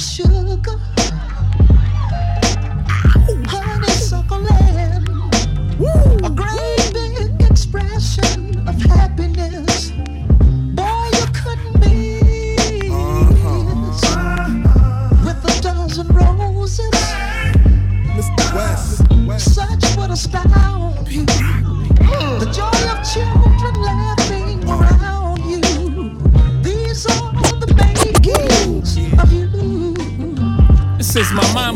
sugar,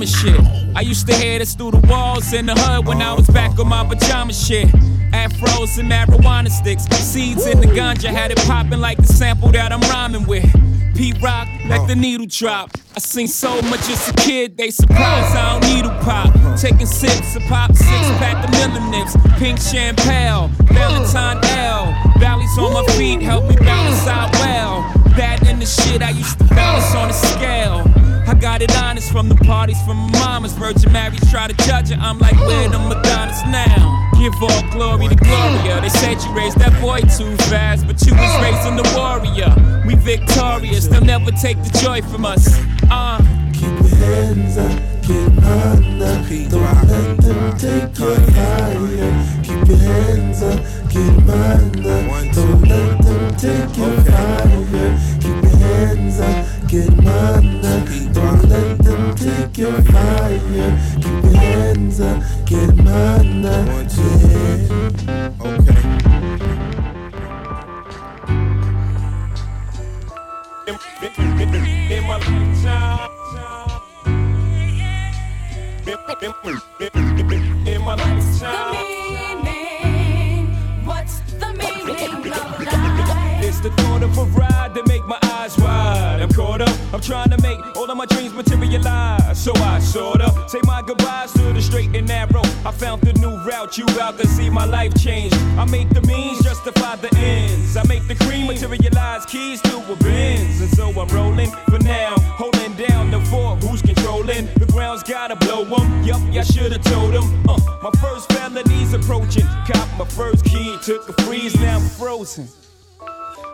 mama shit. I used to hear this through the walls in the hood when I was back on my pajama shit. Afros and marijuana sticks, seeds in the ganja had it popping like the sample that I'm rhyming with. Pete Rock, let the needle drop. I seen so much as a kid, they surprised I don't needle pop. Taking sips of pop, six pack of Miller Nips, pink champagne, Valentine L. Valleys on my feet help me balance out well. That and the shit I used to balance on a scale. I got it honest from the parties from my mama's Virgin Marys try to judge it. I'm like, where the Madonnas now? Give all glory to Gloria. They said you raised that boy too fast, but you was raising the warrior. We victorious, they'll never take the joy from us. Uh. Keep your hands up, get under. Don't let them take your fire. Keep your hands up, get under. Don't let them take your fire. Keep your hands up, get under. Don't let them take your fire. Keep your hands up, get under. Yeah. Okay. In my lifetime. In my lifetime. The thought of a ride that make my eyes wide. I'm caught up. I'm trying to make all of my dreams materialize. So I sort of say my goodbyes to the straight and narrow. I found the new route. You out to see my life change. I make the means justify the ends. I make the cream materialize keys to a Benz. And so I'm rolling for now, holding down the fort. Who's controlling? The ground's gotta blow blow 'em. Yup, I should've told 'em. Uh, my first felony's approaching. Cop my first key, took a freeze, now I'm frozen.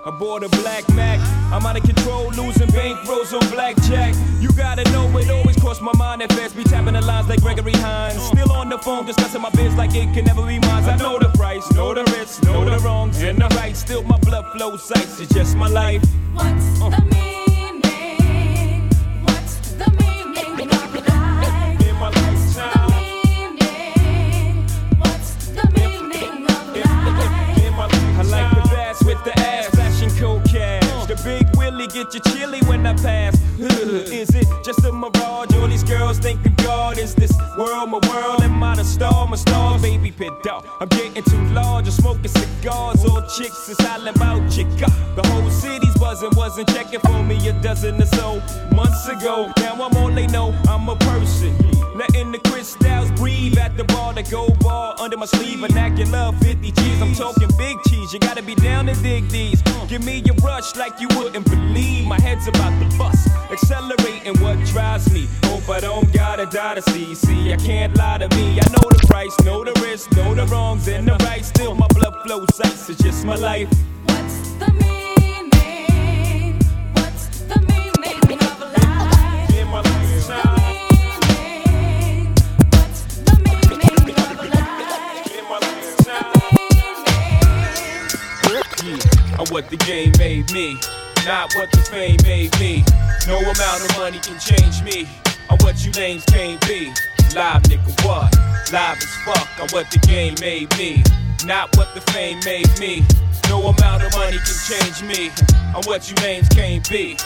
I bought a black Mac. I'm out of control, losing bank rolls on blackjack. You gotta know it always crossed my mind at first. Be tapping the lines like Gregory Hines. Still on the phone discussing my biz like it can never be mine. I know the price, know the risks, know the wrongs and the rights. Still my blood flows ice. It's just my life. What's the meaning? Get you chilly when I pass. Is it just a mirage? All these girls think of God. Is this world my world? Am I the star? My star, baby pit dog. I'm getting too large. I'm smoking cigars. All chicks is hollering about chica. The whole city's buzzing. Wasn't checking for me a dozen or so months ago. Now I'm all they know. I'm a person. Letting the crystals breathe at the bar, the gold bar under my sleeve. Vernacular 50 G's, I'm talking big cheese. You gotta be down to dig these. Give me a rush like you wouldn't believe. My head's about to bust, accelerating what drives me. Hope I don't gotta die to see. See, I can't lie to me. I know the price, know the risk, know the wrongs and the right. Still, my blood flows ice. It's just my life. What's the meaning? What's the meaning of life? In my lifetime. What's the meaning of life? In my lifetime. Yeah, I'm what the game made me, not what the fame made me. No amount of money can change me. I'm what you names can't be. Live nigga, what? Live as fuck. I'm what the game made me, not what the fame made me. No amount of money can change me. I'm what you names can't be.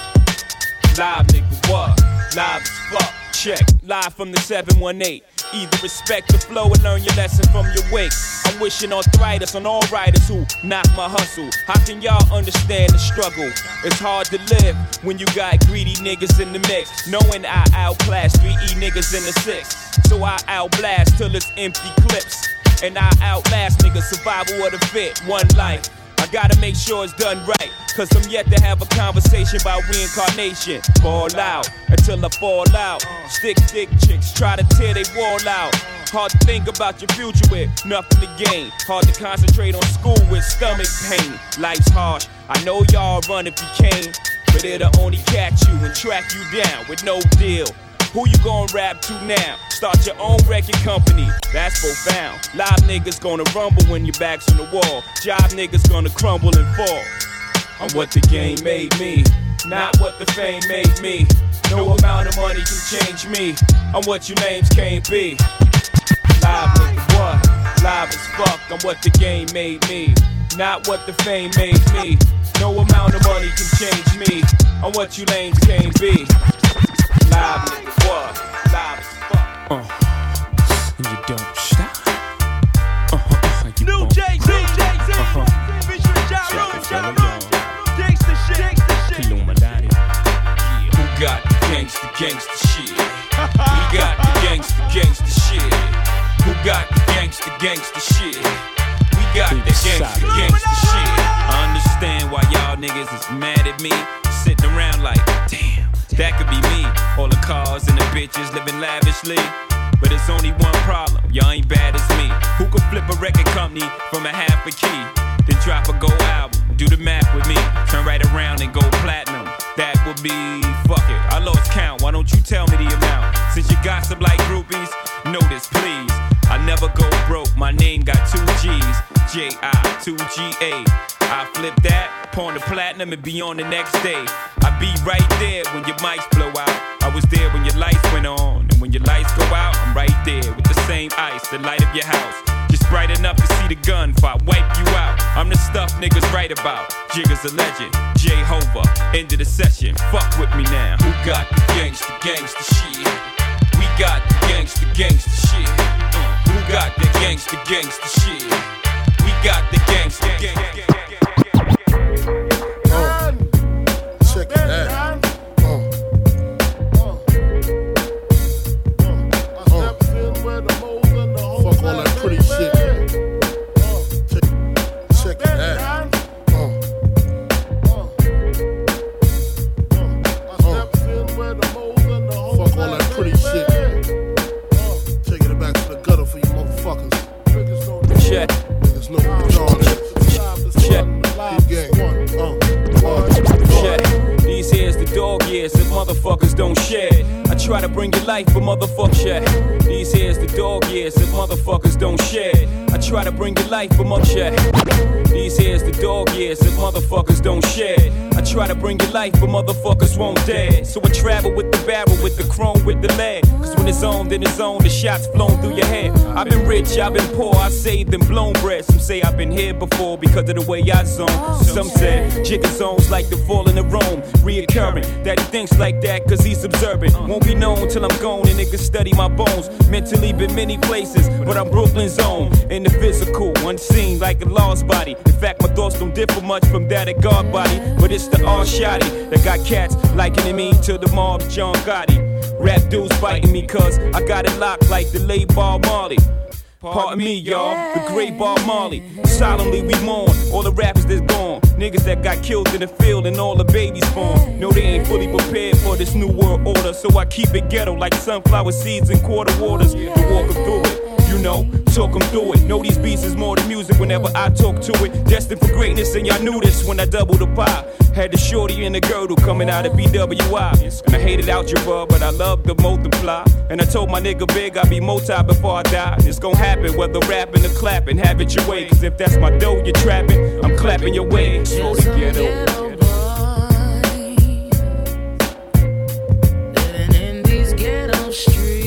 Live nigga, what? Live as fuck. Check. Live from the 718. Either respect the flow and learn your lesson from your wake. I'm wishing arthritis on all writers who knock my hustle. How can y'all understand the struggle? It's hard to live when you got greedy niggas in the mix. Knowing I outclass 3E niggas in the six. So I outblast till it's empty clips. And I outlast niggas, survival of the fit, one life. I gotta make sure it's done right. Cause I'm yet to have a conversation about reincarnation. Fall out until I fall out. Stick dick chicks try to tear they wall out. Hard to think about your future with nothing to gain. Hard to concentrate on school with stomach pain. Life's harsh. I know y'all run if you can. But to only catch you and track you down with no deal. Who you gonna rap to now? Start your own record company. That's profound. Live niggas gonna rumble when your back's on the wall. Job niggas gonna crumble and fall. I'm what the game made me, not what the fame made me. No amount of money can change me. I'm what your names can't be. Live nigga, what? Live as fuck. I'm what the game made me, not what the fame made me. No amount of money can change me. I'm what you lames can't be. Live and you don't stop. New gangsta shit, gangsta shit. Who got the gangsta gangsta shit? We got the gangsta gangsta shit. Who got the gangsta gangsta shit? We got the gangsta gangsta shit. I understand why y'all niggas is mad at me. Sitting around like, that could be me. All the cars and the bitches living lavishly. But it's only one problem, y'all ain't bad as me. Who could flip a record company from a half a key? Then drop a gold album, do the math with me. Turn right around and go platinum. That would be, fuck it, I lost count. Why don't you tell me the amount? Since you gossip like groupies, notice please. I never go broke, my name got two G's. J-I, 2-G-A. I flip that, pawn the platinum and be on the next day. I be right there when your mics blow out. I was there when your lights went on. And when your lights go out, I'm right there with the same ice that light up your house. Just bright enough to see the gun if I wipe you out. I'm the stuff niggas write about. Jigga's a legend. Jehovah, end of the session. Fuck with me now. Who got the gangsta gangsta shit? We got the gangsta gangsta shit. Uh, who got the gangsta gangsta shit? We got the gangsta gangsta. Oh, check it out. Oh. Oh. Fuck all that pretty shit. Check, check it out. Fuck all that pretty shit. Taking it back to the gutter for you motherfuckers. Check. Niggas know what the dog is. Check. Uh, Check. These here's the dog years that motherfuckers don't share. I try to bring you life, but motherfuck check. These here's the dog years that motherfuckers don't share. I try to bring you life, but check. These here's the dog years that motherfuckers don't share. I try to bring you life, but motherfuckers won't dare. So I travel with the barrel, with the chrome, with the lead. Cause when it's on, then it's on, the shots flown through your head. I've been rich, I've been poor, I've saved and blown bread. Some say I've been here before because of the way I zone. Some said Jigga zones like the falling of Rome, reoccurring. That he thinks like that cause he's observant. Won't be known till I'm gone and niggas study my bones. Mentally been many places, but I'm Brooklyn's own. In the physical, unseen like a lost body. In fact, my thoughts don't differ much from that of God body. But it's the all that got cats likening me to the mob John Gotti. Rap dudes biting me cause I got it locked like the late Bob Marley. Pardon me, y'all, the great Bob Marley. Solemnly we mourn all the rappers that's gone. Niggas that got killed in the field and all the babies born. No, they ain't fully prepared for this new world order. So I keep it ghetto like sunflower seeds and quarter waters. To walk through it. You know, talk 'em through it. Know these beats is more than music whenever I talk to it. Destined for greatness, and y'all knew this when I doubled the pie. Had the shorty and the girdle coming out of BWI. And I hated algebra, but I love to multiply. And I told my nigga Big I'd be multi before I die. It's gonna happen, whether rapping or clapping, have it your way. Cause if that's my dough you're trapping, I'm clapping your way. So to get over. Living in these ghetto streets,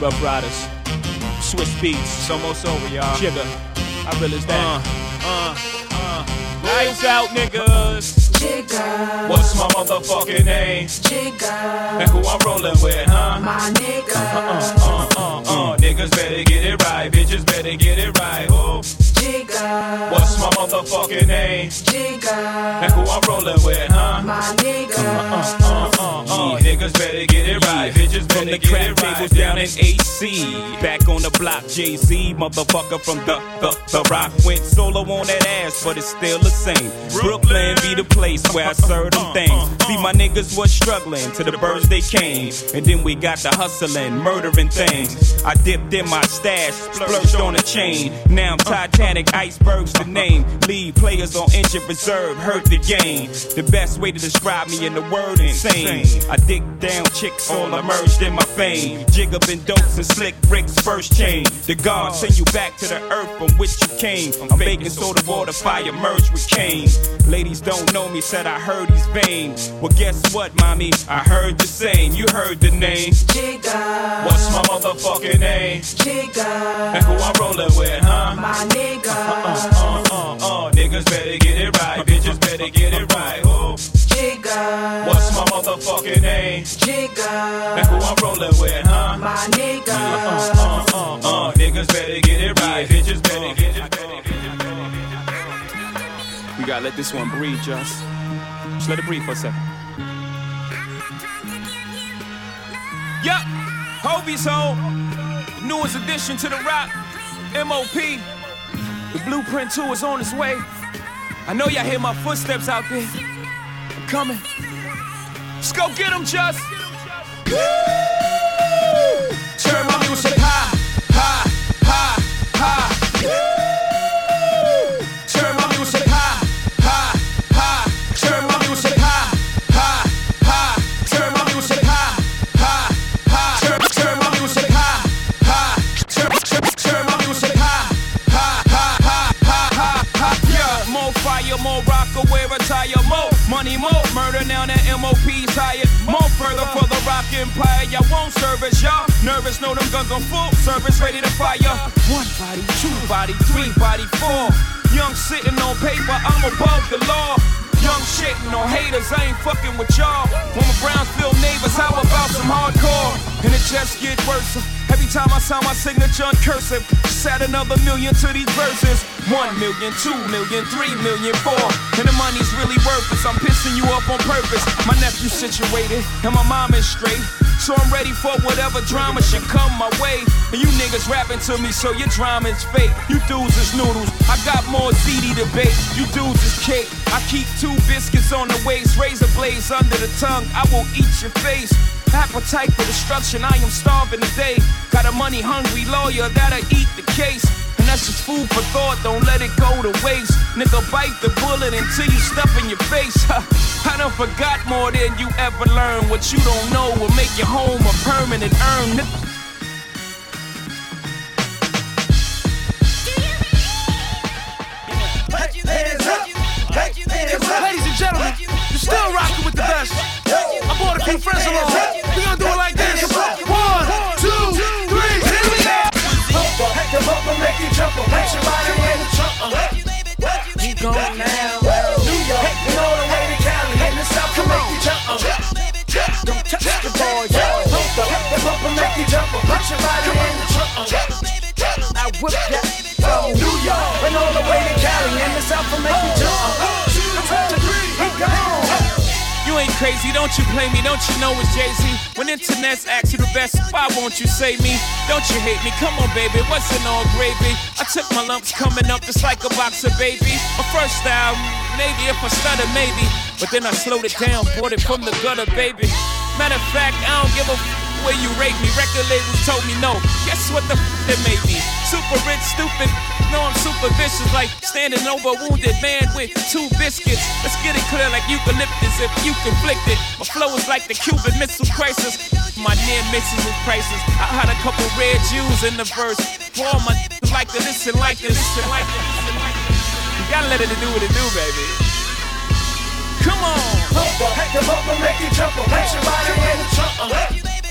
Ruff Ryders, Swizz Beatz, it's almost over, y'all. Jigga, I realize that. Uh, uh, uh. Lights out, niggas. Jigga, What's my motherfucking name? jigga, And who I'm rolling with, huh? my nigga. Uh, uh, uh, uh. Niggas better get it right, bitches better get it right. Oh, Jigga, Jigga, What's my motherfucking name? Jigga, And who I'm rolling with, huh? my nigga. Uh, uh, uh, niggas better get it right. Bitches From the get crap it right. tables down in AC. Back on the block, Jay Z, motherfucker from the, the, the Roc. Went solo on that ass, but it's still the same. Brooklyn be the place where I serve them things. See, my niggas was struggling to the birds they came. And then we got the hustling, murdering things. I dipped in my stash, splurged on a chain. Now I'm Icebergs the name. Lead players on injured reserve, hurt the game. The best way to describe me in the word insane. I dig down chicks, all emerged in my fame. Jig up in dopes and slick bricks, first chain. The God send you back to the earth from which you came. I'm baking soda water, fire merge with cane. Ladies don't know me, said I heard he's vain. Well, guess what, mommy? I heard the same. You heard the name. Jigga, What's my motherfucking name? Jigga, And who I'm rolling with, huh? my nigga. Uh, uh, uh, niggas better get it right. Bitches better get it right. Oh, Jigga, what's my motherfucking name? Jigga, And who I'm rolling with, huh? my nigga. Uh, uh, uh, niggas better get it right. Bitches better get it right. We gotta let this one breathe, just. Just let it breathe for a second. Yup, Hovi's home. Newest addition to the Roc, MOP. The blueprint 2 is on its way. I know y'all hear my footsteps out there. I'm coming. Let's go get 'em, just. Woo! Turn my music more money, more murder. Now that MOP's hired, more further for the Roc empire. Y'all won't service, y'all nervous. Know them guns on full service, ready to fire. One body, two body, three body, four. Young sitting on paper, I'm above the law. Young shitting on haters, I ain't fucking with y'all. When my Brownsville neighbors, how about some hardcore? And it just get worse. Every time I sign my signature on cursive, just add another million to these verses. One million, two million, three million, four. And the money's really worthless. I'm pissing you up on purpose. My nephew's situated, and my mom is straight. So I'm ready for whatever drama should come my way. And you niggas rapping to me, so your drama is fake. You dudes is noodles. I got more ZD debate. You dudes is cake. I keep two biscuits on the waist, razor blades under the tongue. I will eat your face. Appetite for destruction, I am starving today. Got a money hungry lawyer that'll eat the case. That's just food for thought, don't let it go to waste. Nigga, bite the bullet until you stuff in your face. I done forgot more than you ever learned. What you don't know will make your home a permanent urn. Ladies and gentlemen, you're still rocking with the best. I brought a few friends along. We're gonna do it like this. One, He gone now. New York, you know the way to Cali, and the South can make you jump. Don't touch the boys. Pump the hip and pump make you jump or place your body in the trunk. I whip that from New York and all the way to Cali and the South for make you jump. Crazy, don't you play me, don't you know it's Jay-Z? When internet's ask you the best, why won't you say me? Don't you hate me? Come on, baby, what's in all gravy? I took my lumps coming up just like a box of baby. My first album, maybe if I stutter, maybe. But then I slowed it down, bought it from the gutter, baby. Matter of fact, I don't give a where you rate me. Record labels told me no. Guess what the f- they made me? Super rich, stupid. No, I'm super vicious, like standing over a wounded man with two biscuits. Let's get it clear like eucalyptus if you conflicted. My flow is like the Cuban Missile Crisis. My near misses is prices. I had a couple red Jews in the verse. For my like to listen like this, listen like listen like. You gotta let it do what it do, baby. Come on. pump up, make you jump up, action, body, He gone now. I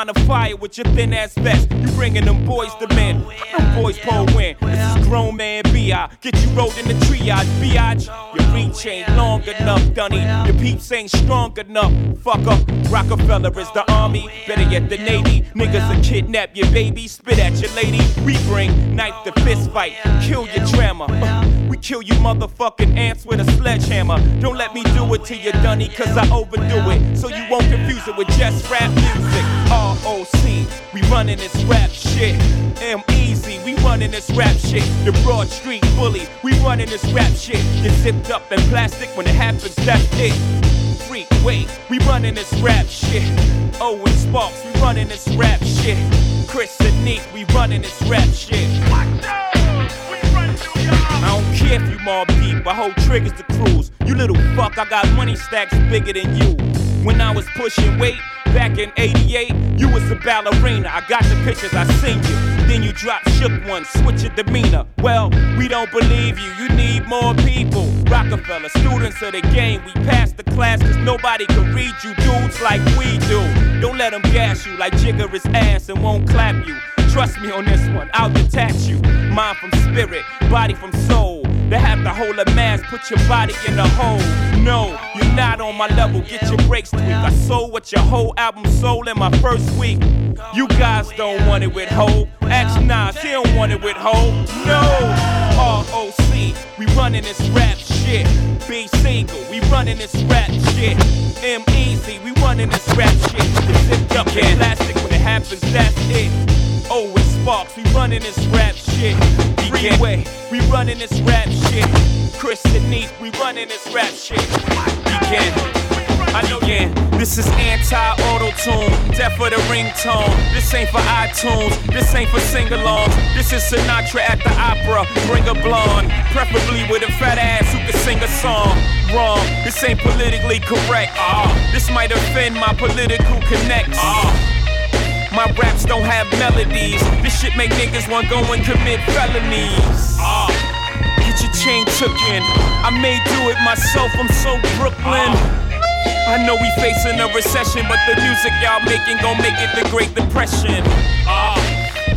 line of fire with your thin ass vest. You bringing them boys to men. Oh, them boys pull win. Get you rolled in the triage, biatch. Your reach ain't long enough, Dunny. Your peeps ain't strong enough, Fuck up. Roc-A-Fella is the army, better yet the navy. Niggas will kidnap your baby, spit at your lady. We bring knife to fist fight, kill your drama. We kill you motherfucking ants with a sledgehammer. Don't let me do it to you, Dunny, cause I overdo it. So you won't confuse it with just rap music. ROC, we running this rap shit. M Easy, we running this rap shit. The Broad Street Bully, we running this rap shit. Get zipped up in plastic when it happens, that's it. Freak, wait, we running this rap shit. Owen Sparks, we running this rap shit. Chris and Neef, we running this rap shit. I don't care if you Mobb Deep, I hold triggers to cruise. You little fuck, I got money stacks bigger than you. When I was pushing weight back in 88, you was a ballerina. I got the pictures, I seen you. Then you dropped shook one, switch your demeanor. Well, we don't believe you, you need more people. Roc-A-Fella, students of the game, we passed the class cause nobody can read you dudes like we do. Don't let them gas you like Jigga ass and won't clap you. Trust me on this one, I'll detach you. Mind from spirit, body from soul. They have to hold a mask, put your body in a hole. No, not on my level, get your breaks tweaked. I sold what your whole album sold in my first week. You guys don't want it with Hov. Ask Nas, he don't want it with Hov. No, ROC, we running this rap shit. B single, we running this rap shit. M Easy, we running this rap shit. Zipped up in plastic when it happens, that's it. Owen Sparks, we running this rap shit. Freeway, we running this rap shit. Chris and we running this rap shit. Begin. I know, yeah. This is anti-auto tune, death for the ringtone. This ain't for iTunes, this ain't for sing-alongs. This is Sinatra at the opera. Bring a blonde, preferably with a fat ass who can sing a song. Wrong, this ain't politically correct. Ah, this might offend my political connects. Ah. My raps don't have melodies. This shit make niggas want go and commit felonies. Ah, get your chain took in. I may do it myself. I'm so Brooklyn. I know we facing a recession, but the music y'all making gon' make it the Great Depression. Ah,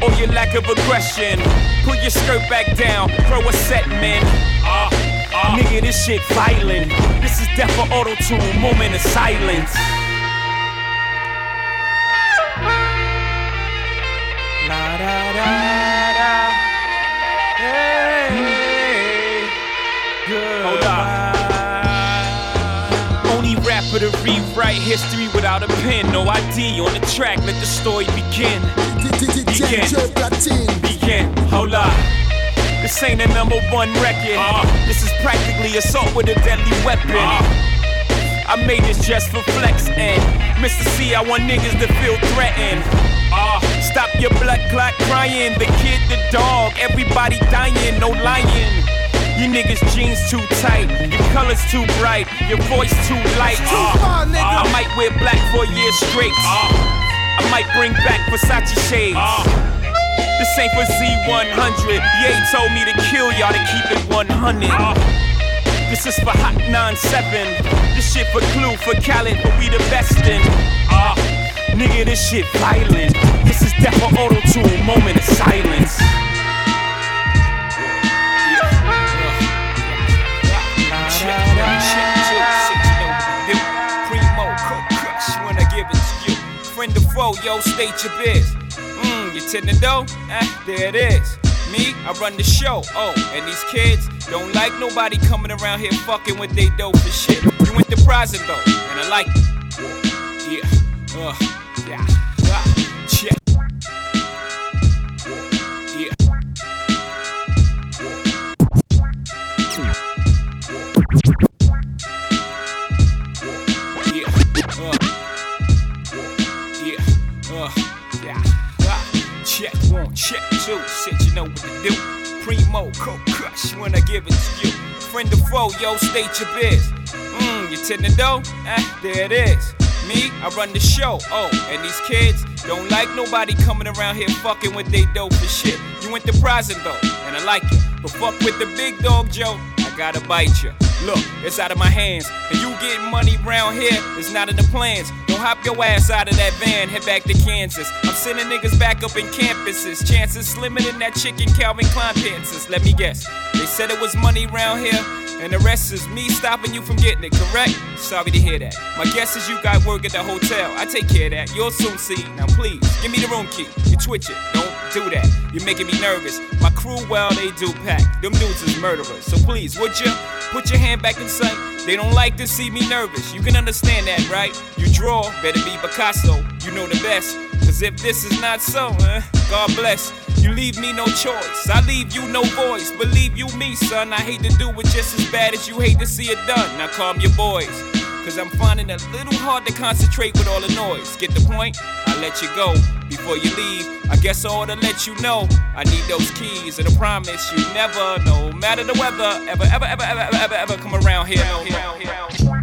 or your lack of aggression. Put your skirt back down, throw a set, man. Ah, ah. Nigga, this shit violent. This is death for auto tune, moment of silence. La da da da. Hey, Hold up. Only rapper to rewrite history without a pen. No ID on the track. Let the story begin. Begin. Begin. Hold up. This ain't a number one record. This is practically assault with a deadly weapon. I made this just for flex and Mister Cee, I want niggas to feel threatened. Ah, stop your blood clot crying. The kid, the dog, everybody dying, no lying. You niggas jeans too tight, your colors too bright, your voice too light. too far Ah, I might wear black for a year straight. I might bring back Versace shades. This ain't for Z100. Ye told me to kill y'all to keep it 100. This is for Hot 97. Shit for Clue, for Khaled, but we the best in. Ah, nigga, this shit violent. This is death for auto tune, moment of silence. Friend of foe, yo, state your biz. Mmm, you tend to know? Eh, there it is. Me, I run the show. Oh, and these kids don't like nobody coming around here fucking with they dope and shit. You enterprising though, and I like it. Yeah, uh, yeah, ah, uh, uh, ah, check one, check two, shit, you know what to do. Primo, co crush when I give it to you. Friend of foe, yo, state your biz. Mmm, you tend to know? Eh, there it is. Me, I run the show. Oh, and these kids don't like nobody coming around here fucking with they dope and shit. You enterprising though, and I like it. But fuck with the big dog, Joe. I gotta bite you. Look, it's out of my hands. And you getting money round here is not in the plans. Don't hop your ass out of that van, head back to Kansas. I'm sending niggas back up in campuses. Chances slimmer in that chicken Calvin Klein pants. Let me guess. They said it was money round here. And the rest is me stopping you from getting it, correct? Sorry to hear that. My guess is you got work at the hotel. I take care of that. You'll soon see. Now please, give me the room key. You twitch it. Don't do that. You're making me nervous. My crew, well, they do pack. Them dudes is murderers. So please, would you put your hand back in sight? They don't like to see me nervous. You can understand that, right? You draw, better be Picasso. You know the best. Cause if this is not so, eh, God bless. You leave me no choice. I leave you no voice. Believe you me, son. I hate to do it just as bad as you hate to see it done. Now calm your boys. Cause I'm finding it a little hard to concentrate with all the noise. Get the point? I let you go before you leave. I guess I ought to let you know I need those keys, and I promise you never, no matter the weather, ever, ever, ever, ever, ever, ever, ever come around here.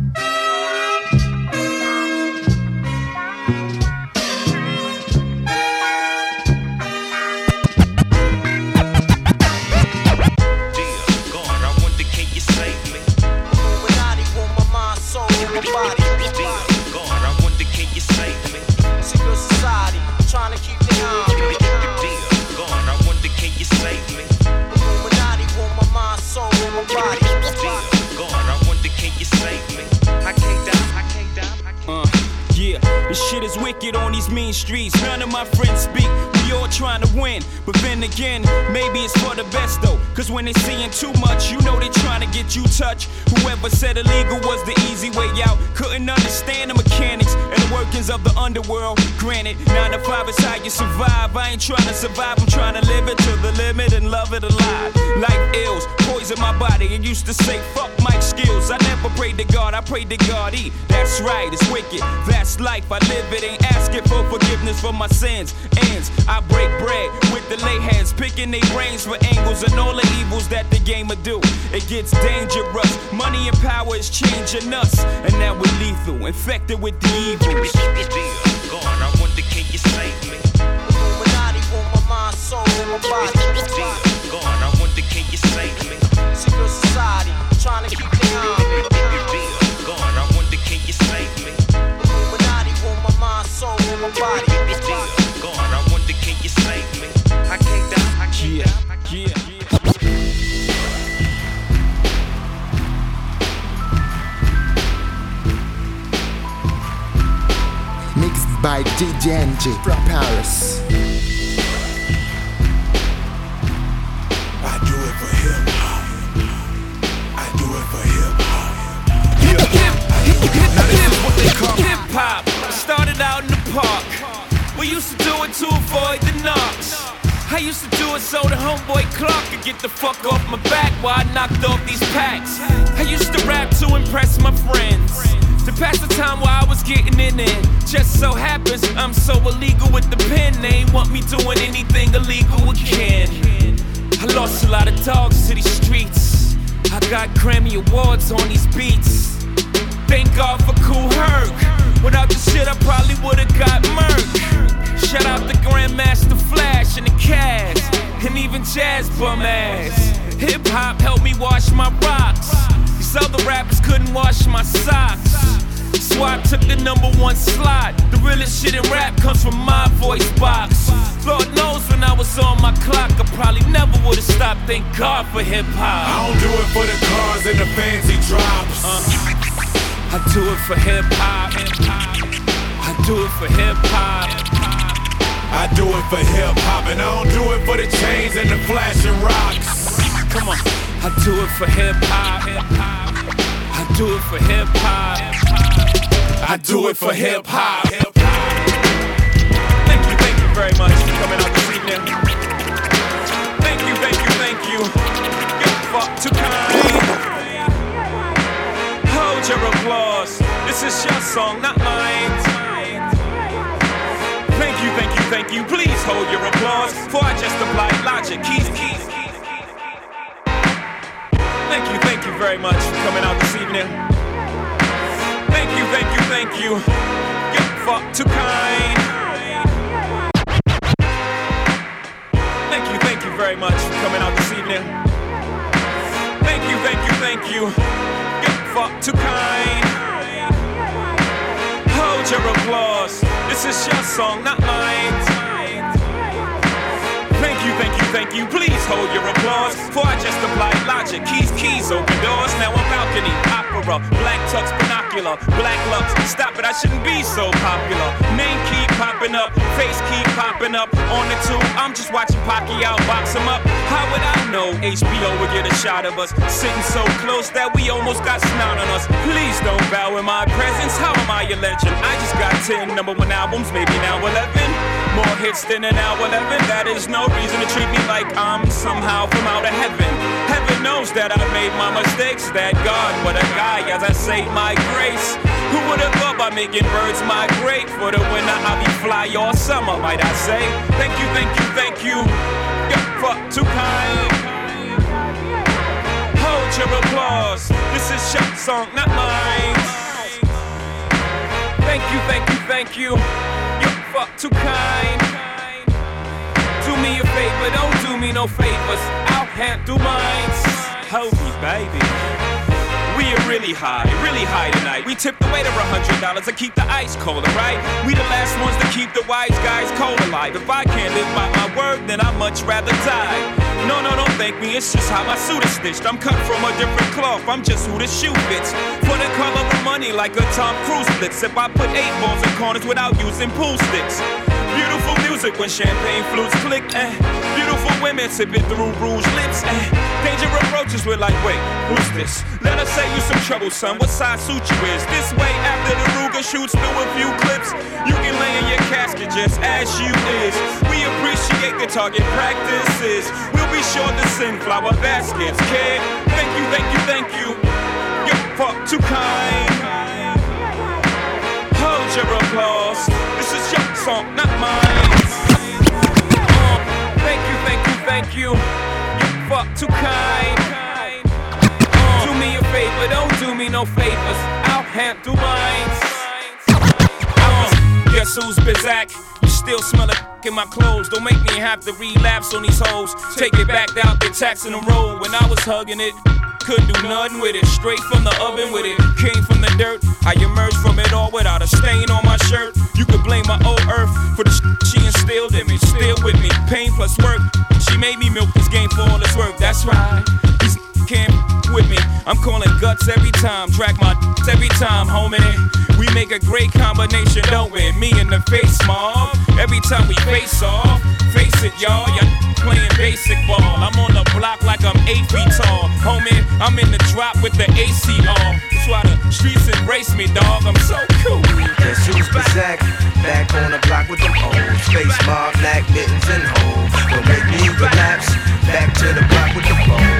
On these mean streets. None of my friends speak. All trying to win. But then again, maybe it's for the best though. Cause when they seeing too much, you know they trying to get you touched. Whoever said illegal was the easy way out. Couldn't understand the mechanics and the workings of the underworld. Granted, 9 to 5 is how you survive. I ain't trying to survive, I'm trying to live it to the limit and love it alive. Life ills, poison my body. It used to say, fuck Mike skills. I never prayed to God, I prayed to God. E. That's right, it's wicked. That's life. I live it, ain't asking for forgiveness for my sins. Ends, I break bread with the lay heads, picking their brains for angles and all the evils that the game will do. It gets dangerous. Money and power is changing us. And now we're lethal, infected with the evils. Dear God, I wonder can you save me? Illuminati want my mind, soul, and my body. Dear God, I wonder can you save me? Secret society, trying to keep the army. Dear God, I wonder can you save me? Illuminati want my mind, soul, and my body. By DJNG from Paris. I do it for hip hop. I do it for hip hop. Now this is what they call hip hop. Started out in the park. We used to do it to avoid the knocks. I used to do it so the homeboy Clark could get the fuck off my back while I knocked off these packs. I used to rap to impress my friends. To pass the time while I was getting in it. Just so happens I'm so illegal with the pen. They ain't want me doing anything illegal again. I lost a lot of dogs to these streets. I got Grammy Awards on these beats. Thank God for Kool Herc. Without the shit, I probably would've got murked. Shout out to Grandmaster Flash and the Cast, and even Jazz Bum Ass. Hip hop helped me wash my rocks. These other couldn't wash my socks. So I took the number one slot. The realest shit in rap comes from my voice box. Lord knows when I was on my clock, I probably never would have stopped. Thank God for hip hop. I don't do it for the cars and the fancy drops. Uh, I do it for hip hop. I do it for hip hop. I do it for hip hop, and I don't do it for the chains and the flashing rocks. Come on. I do it for hip hop. I do it for hip hop. I do it for hip hop. Thank you, thank you very much for coming out this evening. Thank you, thank you, thank you. You're fuck too kind. Hold your applause. This is your song, not mine. Thank you, thank you, thank you. Please hold your applause. For I just applied logic. Keys, keys, keys. Thank you, thank you very much for coming out this evening. Thank you, thank you, thank you. You're fuck too kind. Thank you, thank you very much for coming out this evening. Thank you, thank you, thank you. You're fuck too kind. Hold your applause. This is your song, not mine. Thank you, thank you. Please hold your applause. For I just applied logic. Keys, keys, open doors. Now I'm balcony, opera, black tux, binocular, black lux. Stop it, I shouldn't be so popular. Name keep popping up, face keep popping up. On the two, I'm just watching Pacquiao box him up. How would I know HBO would get a shot of us? Sitting so close that we almost got snot on us. Please don't bow in my presence. How am I a legend? I just got 10 number one albums, maybe now 11. More hits than an hour 11. That is no reason to treat me like I'm somehow from out of heaven. Heaven knows that I've made my mistakes. That God, what a guy, as I say my grace. Who would have thought by making birds migrate? For the winter, I'll be fly all summer, might I say. Thank you, thank you, thank you. You're fuck too kind. Hold your applause. This is your song, not mine. Thank you, thank you, thank you. You're fuck too kind. Do me a favor, don't do me no favors. I'll handle mine. Hold me, baby. We really high, really high tonight. We tip the waiter a hundred dollars to keep the ice colder, right? We the last ones to keep the wise guys cold alive. If I can't live by my word, then I'd much rather die. No, no, don't thank me. It's just how my suit is stitched. I'm cut from a different cloth. I'm just who the shoe fits. For the color of money, like a Tom Cruise blitz. If I put eight balls in corners without using pool sticks. Beautiful music when champagne flutes click. and Beautiful women sipping through rouge lips. and Danger approaches, we're like, wait, who's this? Let us say you some trouble, son. What size suit you is? This way, after the Ruger shoots through a few clips, you can lay in your casket just as you is. We appreciate the target practices. We'll be sure to send flower baskets, kid. Thank you, thank you, thank you. You're fuck too kind. Hold your applause. Song, not mine. Uh, thank you, thank you, thank you. You fuck too kind. Uh, do me a favor, don't do me no favors. I'll handle mine. Uh, guess who's Bizak? You still smell like in my clothes. Don't make me have to relapse on these hoes. Take it back out, the tax in the road. When I was hugging it, couldn't do nothing with it. Straight from the oven with it. Came from the dirt. I emerged from it all without a stain on my shirt. You could blame my old earth for the sh- she instilled in me. Still with me. Pain plus work. She made me milk this game for all its work. That's right. Can't with me. I'm calling guts every time. Drag my every time, homie. We make a great combination, don't we? Me and the face mob. Every time we face off, face it, y'all. Y'all playing basic ball. I'm on the block like I'm eight feet tall. Homie, I'm in the drop with the AC on. Why the streets embrace me, dog. I'm so cool. Guess who's Bazak? Back on the block with them old Space mob, black mittens and hoes. Don't make me relapse. Back to the block with the phone.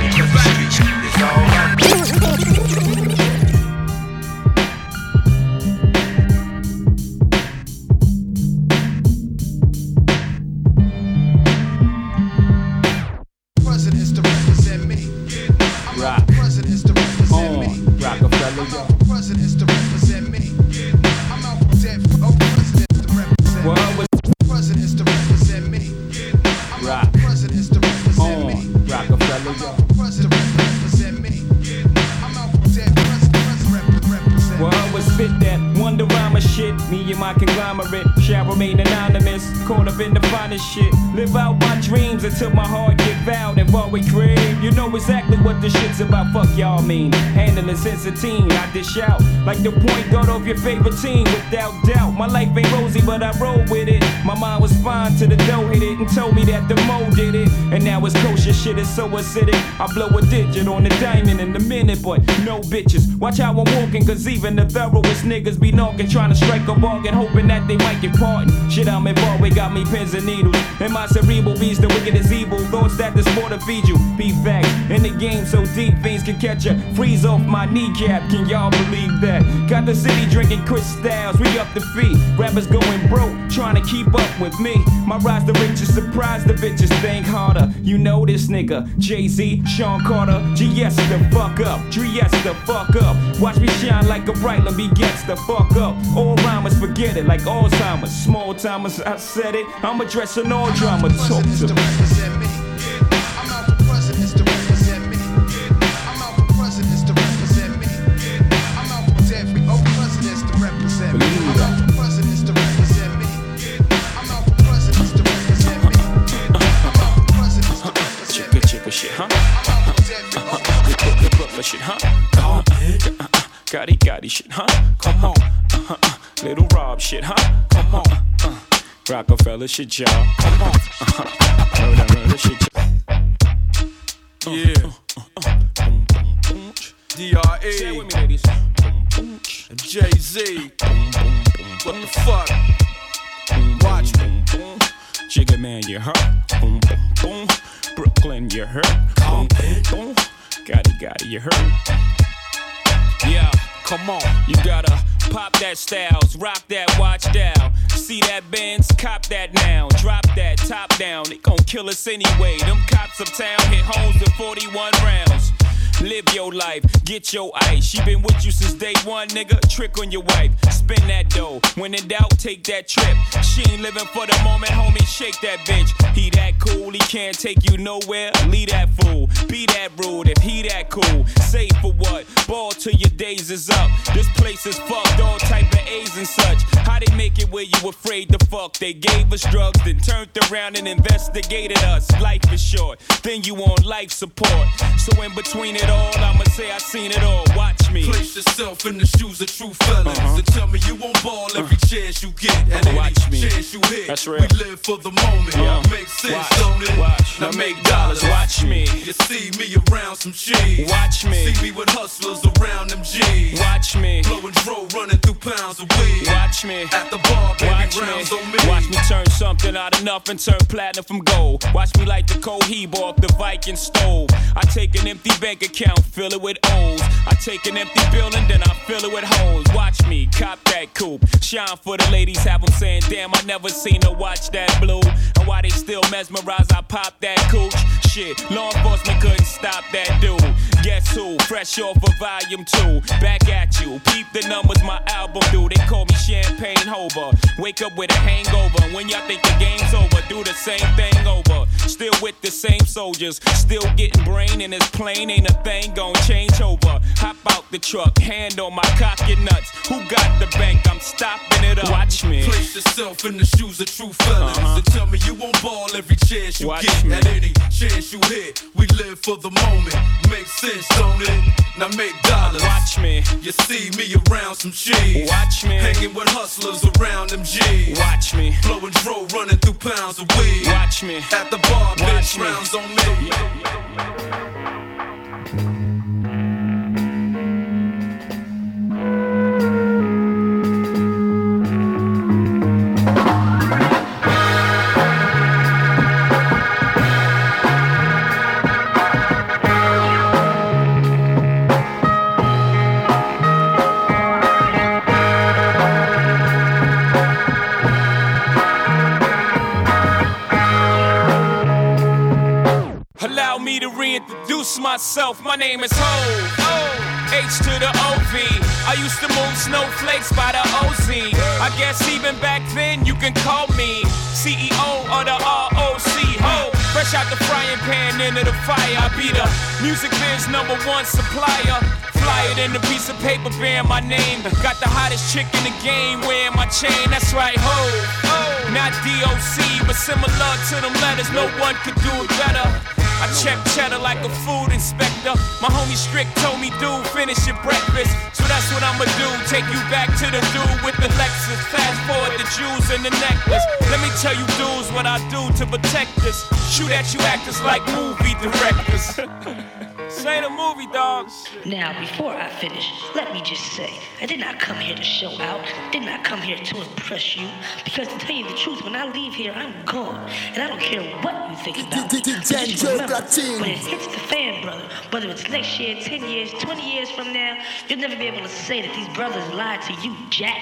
Since a teen, I dish out like the point guard of your favorite team. Without doubt, my life ain't rosy, but I roll with it. My mind was fine till the dough hit it and told me that the. Now it's kosher shit is so acidic. I blow a digit on the diamond in a minute, but no bitches. Watch how I'm walking, cause even the thoroughest niggas be knocking, trying to strike a bargain, hoping that they might get pardoned. Shit, I'm involved, we got me pins and needles. And my cerebral beast, the wicked is evil. Thoughts that the sport to feed you. Be facts. In the game so deep, fiends can catch ya. Freeze off my kneecap, can y'all believe that? Got the city drinking Chris Styles, we up the feet. Rappers going broke, trying to keep up with me. My rise the riches, surprise the bitches, think harder. You know this nigga, Jay Z, Sean Carter, GS the fuck up, GS the fuck up. Watch me shine like a bright lamp, gets the fuck up. All rhymers forget it, like Alzheimer's. Small timers, I said it. I'm addressing all drama. Talk to me. Rockefeller shit, y'all. Come on. Uh, murder, murder shit, y'all. Yeah. DRE. Say with me, ladies. Jay Z. What the fuck? Watch me. Jigga man, you hurt. Boom, boom, boom. Brooklyn, you hurt. Boom, boom, boom. Gotti Gotti, you hurt. Yeah, come on. You gotta pop that styles, rock that watch down. See that Benz, cop that now. Drop that top down. It gon' kill us anyway. Them cops uptown hit homes with 41 rounds. Live your life, get your ice. She been with you since day one, nigga. Trick on your wife, spend that dough. When in doubt, take that trip. She ain't living for the moment, homie. Shake that bitch. He that cool, he can't take you nowhere. Leave that fool, be that rude if he that cool. Say for what? Ball till your days is up. This place is fucked, all type of A's and such. How they make it where you afraid to fuck? They gave us drugs, then turned around and investigated us. Life is short, then you on life support. So in between it all, I'ma say I seen it all. Watch me. Place yourself in the shoes of true felons. Uh-huh. And tell me you won't ball every uh-huh. chance you get. And any Watch me. chance you hit. That's real. We live for the moment. Yeah. Make sense, Watch. don't it? Watch. Now make dollars. Watch me. You see me around some cheese. Watch me. See me with hustlers around them G's. Watch me. Blowing dro, running through pounds of weed. Watch me. At the bar, baby, Watch rounds me. on me. Watch me turn something out of nothing, turn platinum from gold. Watch me light the Cohiba off the Viking stove. I take an empty bank account, fill it with O's. I take an empty building, then I fill it with hoes. Watch me cop that coupe. Shine for the ladies, have them saying, damn, I never seen her watch that blue. And why they still mesmerized, I pop that cooch. Shit, law enforcement couldn't stop that dude. Guess who? Fresh off of volume two. Back at you. Peep the numbers my album do. They call me Champagne Hova. Wake up with a hangover. When y'all think the game's over, do the same thing over. Still with the same soldiers. Still getting brain in this plane. Ain't a thing gon' change over. Hop out the truck. Hand on my cock and nuts. Who got the bank? I'm stopping it up. Watch me. Place yourself in the shoes of true felons. And tell me you won't ball every chance you Uh-huh. Watch get. me. At any chance you hit, we live for the moment. Makes sense, don't it? Now make dollars. Watch me. You see me around some cheese. Watch me. Hanging with hustlers around them G's. Watch me. Blowing dro, running through pounds of weed. Watch me. At the bar, Watch bitch, me. rounds on me. Allow reintroduce myself. My name is Hov. H to the OV. I used to move snowflakes by the OZ. I guess even back then you can call me CEO of the Roc. Hov. Fresh out the frying pan into the fire. I be the music biz number one supplier. flyer than a piece of paper bearing my name. Got the hottest chick in the game wearing my chain. That's right, ho. Not DOC, but similar to them letters. No one could do it better. I check cheddar like a food inspector. My homie Strick told me, dude, finish your breakfast. So that's what I'ma do. Take you back to the dude with the Lexus. Fast forward the jewels and the necklace. Let me tell you, dudes, what I do to protect us. Shoot at you actors like movie directors. Say the movie, dogs. Now, before I finish, let me just say, I did not come here to show out, did not come here to impress you, because to tell you the truth, when I leave here, I'm gone, and I don't care what you think about it. But just remember, when it hits the fan, brother, whether it's next year, 10 years, 20 years from now, you'll never be able to say that these brothers lied to you, Jack.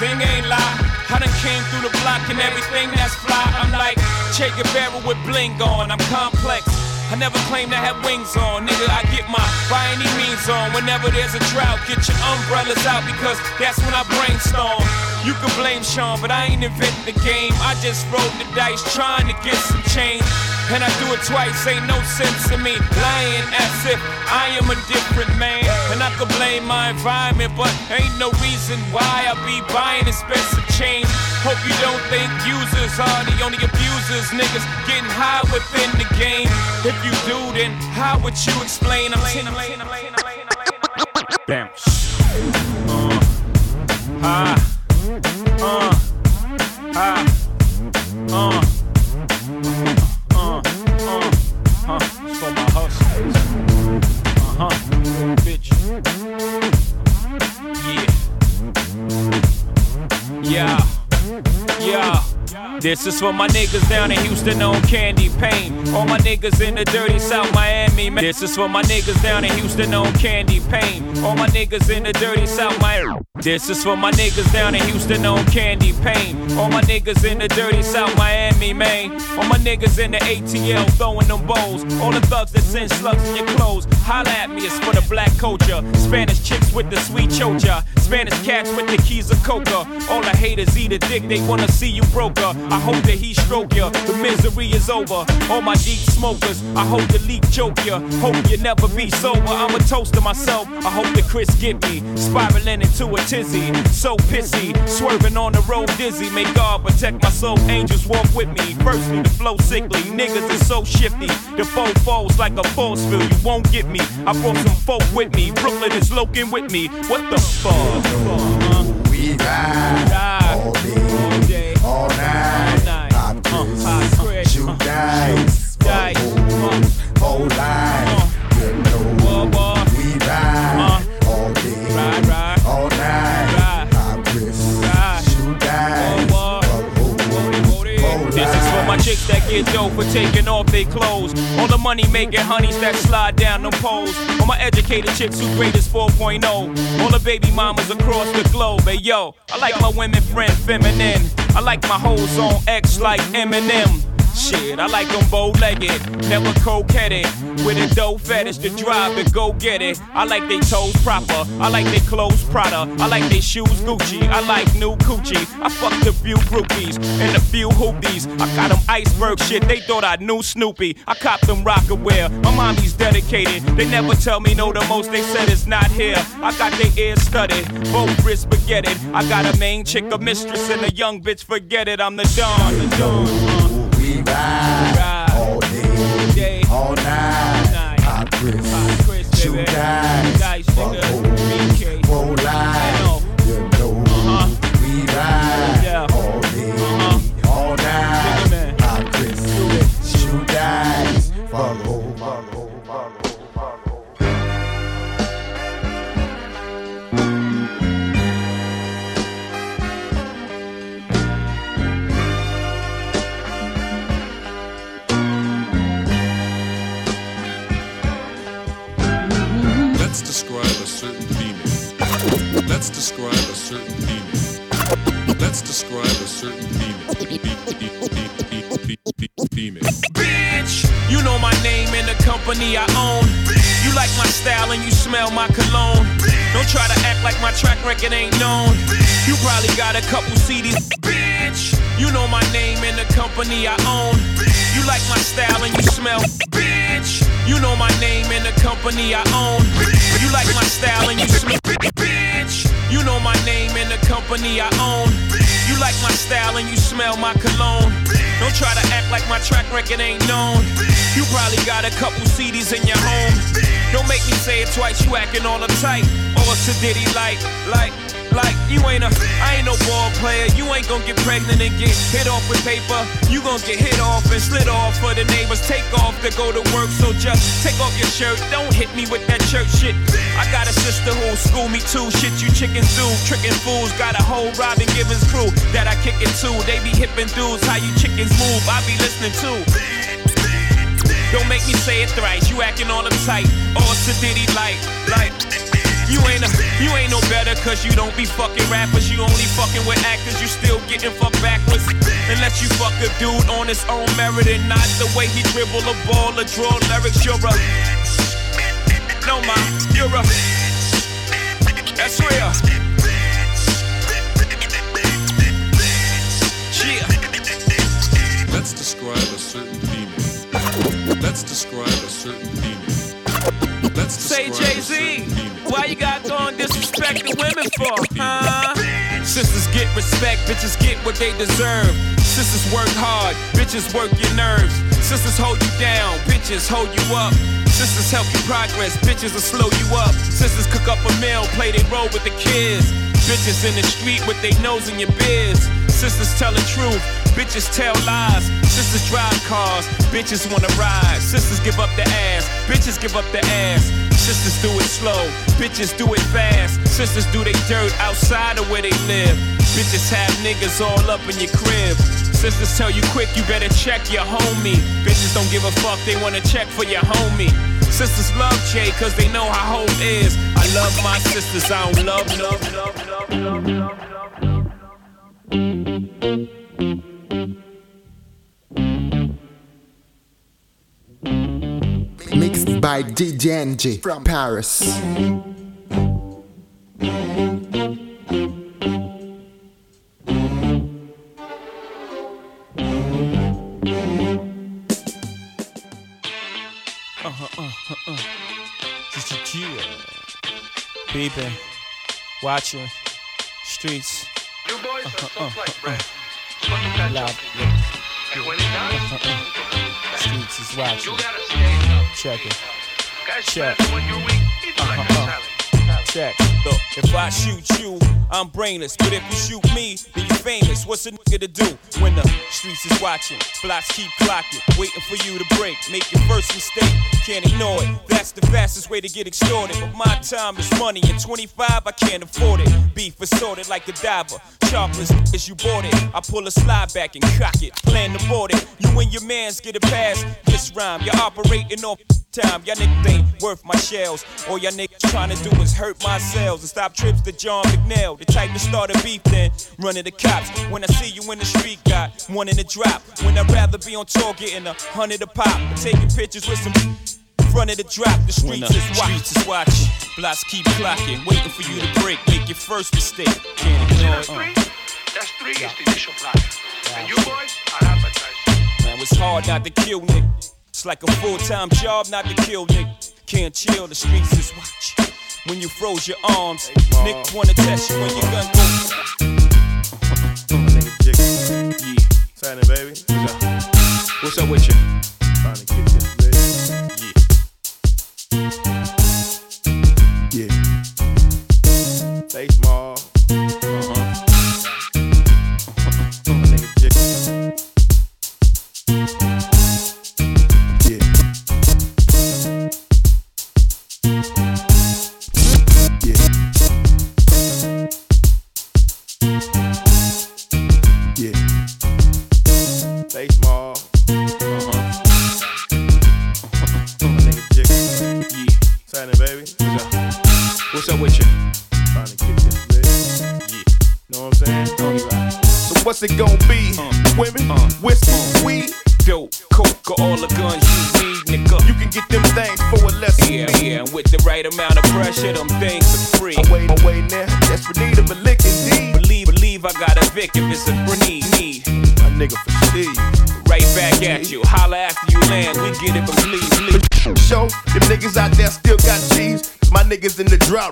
Thing ain't lie. I done came through the block and everything that's fly. I'm like Che Guevara with bling on. I'm complex. I never claim to have wings on, nigga. I get my by any means on. Whenever there's a drought, get your umbrellas out because that's when I brainstorm. You can blame Sean, but I ain't inventing the game. I just rolled the dice trying to get some change. And I do it twice, ain't no sense in me lying as if I am a different man. And I could blame my environment, but ain't no reason why I be buying expensive chains. Hope you don't think users are the only abusers. Niggas getting high within the game. If you do, then how would you explain? A laying, I'm saying, Bounce. Uh, ah, uh, ah, uh. Uh, Yeah. Yeah. This is for my niggas down in Houston on Candy Pain. All my niggas in the dirty South Miami, man. This is for my niggas down in Houston on Candy Pain. All my niggas in the dirty South Miami. This is for my niggas down in Houston on Candy Pain. All my niggas in the dirty South Miami, man. All my niggas in the ATL throwing them bowls. All the thugs that send slugs in your clothes. Holla at me, it's for the black culture. Spanish chicks with the sweet chocha. Spanish cats with the keys of coca. All the haters eat a dick, they wanna see you broker. I hope that he stroke ya. The misery is over. All my deep smokers, I hope the leak choke ya. Hope you never be sober. I'm a toast to myself. I hope that Chris get me. Spiraling into a tizzy. So pissy. Swerving on the road dizzy. May God protect my soul. Angels walk with me. Firstly, the flow sickly. Niggas is so shifty. The foe falls like a force field. You won't get me. I brought some folk with me. Brooklyn is loking with me. What the fuck? We ride shoot dice, whole life. You know we ride all day, all night. Pop Chris, shoot dice, This is for my chicks that get dope for taking off their clothes. All the money making honeys that slide down them poles. All my educated chicks who grade is 4.0. All the baby mamas across the globe. Hey yo, I like my women friend feminine. I like my hoes on X like Eminem. Shit, I like them bow legged, never coquetted. With a dough fetish to drive and go get it. I like they toes proper, I like they clothes Prada, I like they shoes Gucci, I like new coochie. I fucked a few groupies and a few hoopies. I got them iceberg shit, they thought I knew Snoopy. I copped them Rocawear, my mommy's dedicated. They never tell me no, the most they said is not here. I got their ears studded, both wrists spaghetti. I got a main chick, a mistress, and a young bitch, forget it, I'm the Don, the Don. We ride all day, all night. Pop Chris, shoot dice, Let's describe a certain female. Let's describe a certain female. Let's describe a certain female. Bitch! You know my name and the company I own. You like my style and you smell my cologne. Don't try to act like my track record ain't known. You probably got a couple CDs. Bitch! You know my name and the company I own. You like my style and you smell. Bitch! You know my name and the company I own. You like my style and you smell. Bitch. You know my name and the company I own. You like my style and you smell my cologne. Don't try to act like my track record ain't known. You probably got a couple CDs in your home. Don't make me say it twice, you acting all uptight. All a to Diddy like, like, like, you ain't a, I ain't no ball player. You ain't gonna get pregnant and get hit off with paper. You gonna get hit off and slid off for the neighbors. Take off to go to work, so just take off your shirt. Don't hit me with that church shit. I got a sister who school me too. Shit, you chickens do. Tricking fools. Got a whole Robin Givens crew that I kick it to. They be hippin' dudes. How you chickens move? I be listening too. Don't make me say it thrice. You acting all uptight. All sedity like, like. You ain't a, you ain't no better cause you don't be fucking rappers. You only fucking with actors. You still getting fucked backwards. Unless you fuck a dude on his own merit and not the way he dribble a ball or draw lyrics. You're a, no ma, you're a, that's real. Yeah. Let's describe a certain female. Let's describe a certain female. Let's Say Jay Z, why you got going disrespecting women for? Huh? Sisters get respect, bitches get what they deserve. Sisters work hard, bitches work your nerves. Sisters hold you down, bitches hold you up. Sisters help you progress, bitches will slow you up. Sisters cook up a meal, play they role with the kids. Bitches in the street with they nose in your biz. Sisters tell the truth, bitches tell lies. Sisters drive cars, bitches wanna ride. Sisters give up the ass, bitches give up the ass. Sisters do it slow, bitches do it fast. Sisters do they dirt outside of where they live. Bitches have niggas all up in your crib. Sisters tell you quick, you better check your homie. Bitches don't give a fuck, they wanna check for your homie. Sisters love Jay cause they know how hope is. I love my sisters, I don't love, love, love, love, love, love, love. Mixed by DJ NG from Paris. Watching, streets. You boys are so Uh-huh, like uh-huh, bread. uh. Loud, And when it does, uh-uh. Streets is watching. you gotta stand up. Check it. Guys, Check. when you're weak, it's like a Uh-huh, uh. salad. Check. Look, if I shoot you, I'm brainless. But if you shoot me, then you famous. What's a nigga to do when the streets is watching? Blocks keep clocking, waiting for you to break. Make your first mistake, can't ignore it. That's the fastest way to get extorted. But my time is money, and 25 I can't afford it. Beef assorted like a diver. Sharpless as you bought it. I pull a slide back and cock it. Plan to board it. You and your mans get a pass. This rhyme, you're operating off time. Y'all niggas ain't worth my shells. All y'all niggas trying to do is hurt my cells and stop trips to John McNeil. The type to start a beef, then run to the cops. When I see you in the street, got one in the drop. When I'd rather be on tour getting a hundred a pop. Taking pictures with some front of the drop. The streets is watching. Streets is watching. Blocks keep clocking, waiting for you to break. Make your first mistake. Can't ignore That's three. Uh. That's three is the initial block. And you boys are advertising. Man, it's hard not to kill nigga. It's like a full-time job not to kill nigga. Can't chill, the streets is watching. When you froze your arms, niggas wanna test you when your gun goes. Yeah. Sign it, baby. What's up? What's up with you? Trying to kick this What's up with you? Trying to kick this bitch. Yeah. Know what I'm saying? So what's it gonna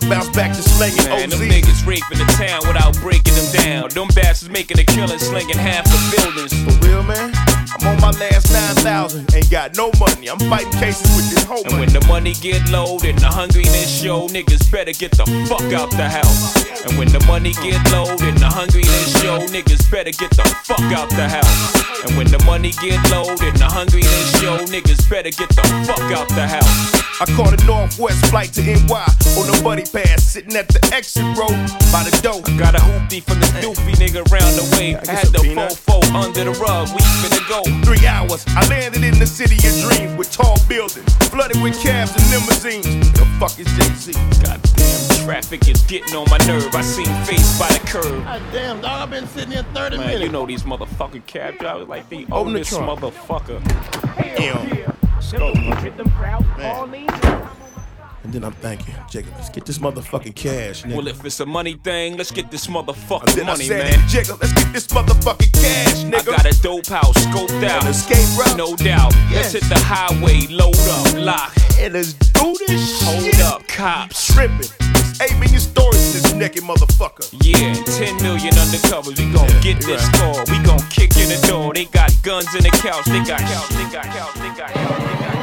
bounce back to slanging Man, them niggas raping the town without breaking them down. Them bastards making a killing, slinging half the buildings. For real, man? I'm on my last 9,000. Ain't got no money. I'm fighting cases with this money get low and the hungriness show, niggas better get the fuck out the house. And when the money get low and the hungriness show, niggas better get the fuck out the house. And when the money get low and the hungriness show, niggas better get the fuck out the house. I caught a Northwest flight to NY on the buddy pass, sitting at the exit road by the door. Got a hoopty from the doofy nigga round the way. I had the fofo under the rug, we finna go. Three hours, I landed in the city of dreams with tall buildings, flooded with cabs and limousines. The fuck is Jay-Z? Goddamn traffic is getting on my nerve. I seen face by the curb. God damn, dog, I've been sitting here 30 Man, minutes. you know these motherfucking cab drivers like the Open the oldest trunk. motherfucker. Damn. And then I'm thinking, Jacob, let's get this motherfucking cash, nigga. Well, if it's a money thing, let's get this motherfucking then I money, said, man. Jacob, let's get this motherfucking cash, nigga. I got a dope house scoped out. An escape route? No doubt. Yes. Let's hit the highway, load up, lock. And let's do this Hold shit. up, cops. Tripping. 8 million stories in this naked motherfucker. Yeah, 10 million undercovers. We gon' get this score. We gon' kick in the door. They got guns in the couch. They got couch. They got couch. They got couch. They got couch.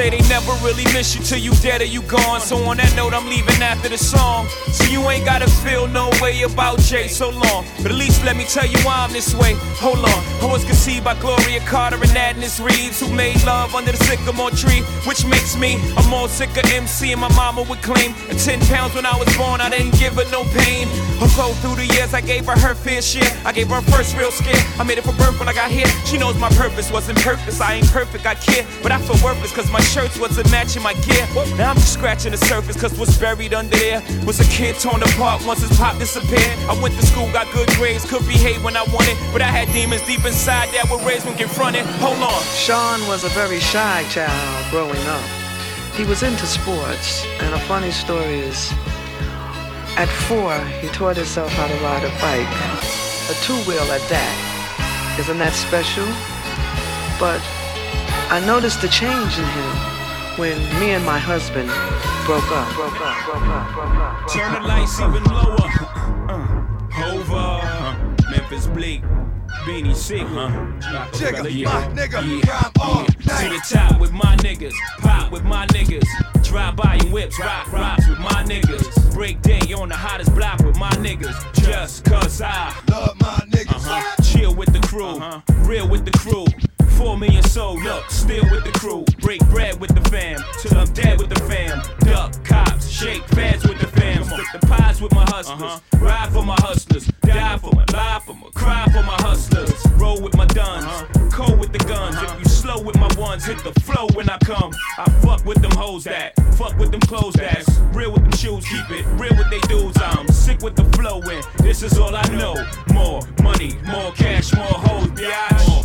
Say they never really miss you till you dead or you gone. So on that note, I'm leaving after the song. So you ain't gotta feel no way about Jay so long. But at least let me tell you why I'm this way. Hold on. I was conceived by Gloria Carter and Adnis Reeves, who made love under the sycamore tree, which makes me a more sicker MC. And my mama would claim at 10 pounds when I was born, I didn't give her no pain. Although through the years, I gave her her fair share. I gave her first real scare. I made it for birth when I got here. She knows my purpose wasn't purpose. I ain't perfect, I care. But I feel worthless cause my shirts wasn't matching my gear. Now I'm just scratching the surface cause what's buried under there was a kid torn apart once his pop disappeared. I went to school, got good grades, could behave when I wanted. But I had demons deep inside that were raised when confronted. Hold on. Sean was a very shy child growing up. He was into sports, and a funny story is at four, he taught himself how to ride a bike, a two wheel at that. Isn't that special? But I noticed a change in him when me and my husband broke up. Broke up, broke up, broke up. broke Turn the lights even lower. Uh, over. Memphis Bleek. Beanie Sigel. Jigga, yeah. my nigga, yeah. rhyme all yeah. To the top with my niggas. Pop with my niggas. Drive by and whips. Rock rocks with my niggas. Break day on the hottest block with my niggas. Just cause I love my niggas. Uh-huh. Chill with the crew. Real with the crew. Four million soul, look, still with the crew. Break bread with the fam, till I'm dead with the fam. Duck cops, shake feds with the fam. Split the pies with my hustlers. Uh-huh. Ride for my hustlers. Die for my, lie for my, cry for my hustlers. Roll with my duns, uh-huh. cold with the guns. If you uh-huh. slow with my ones, hit the flow when I come. I fuck with them hoes that, fuck with them clothes that's real with them shoes. Keep it real with they dudes. I'm sick with the flow and this is all I know. More money, more cash, more hoes. Biatch. More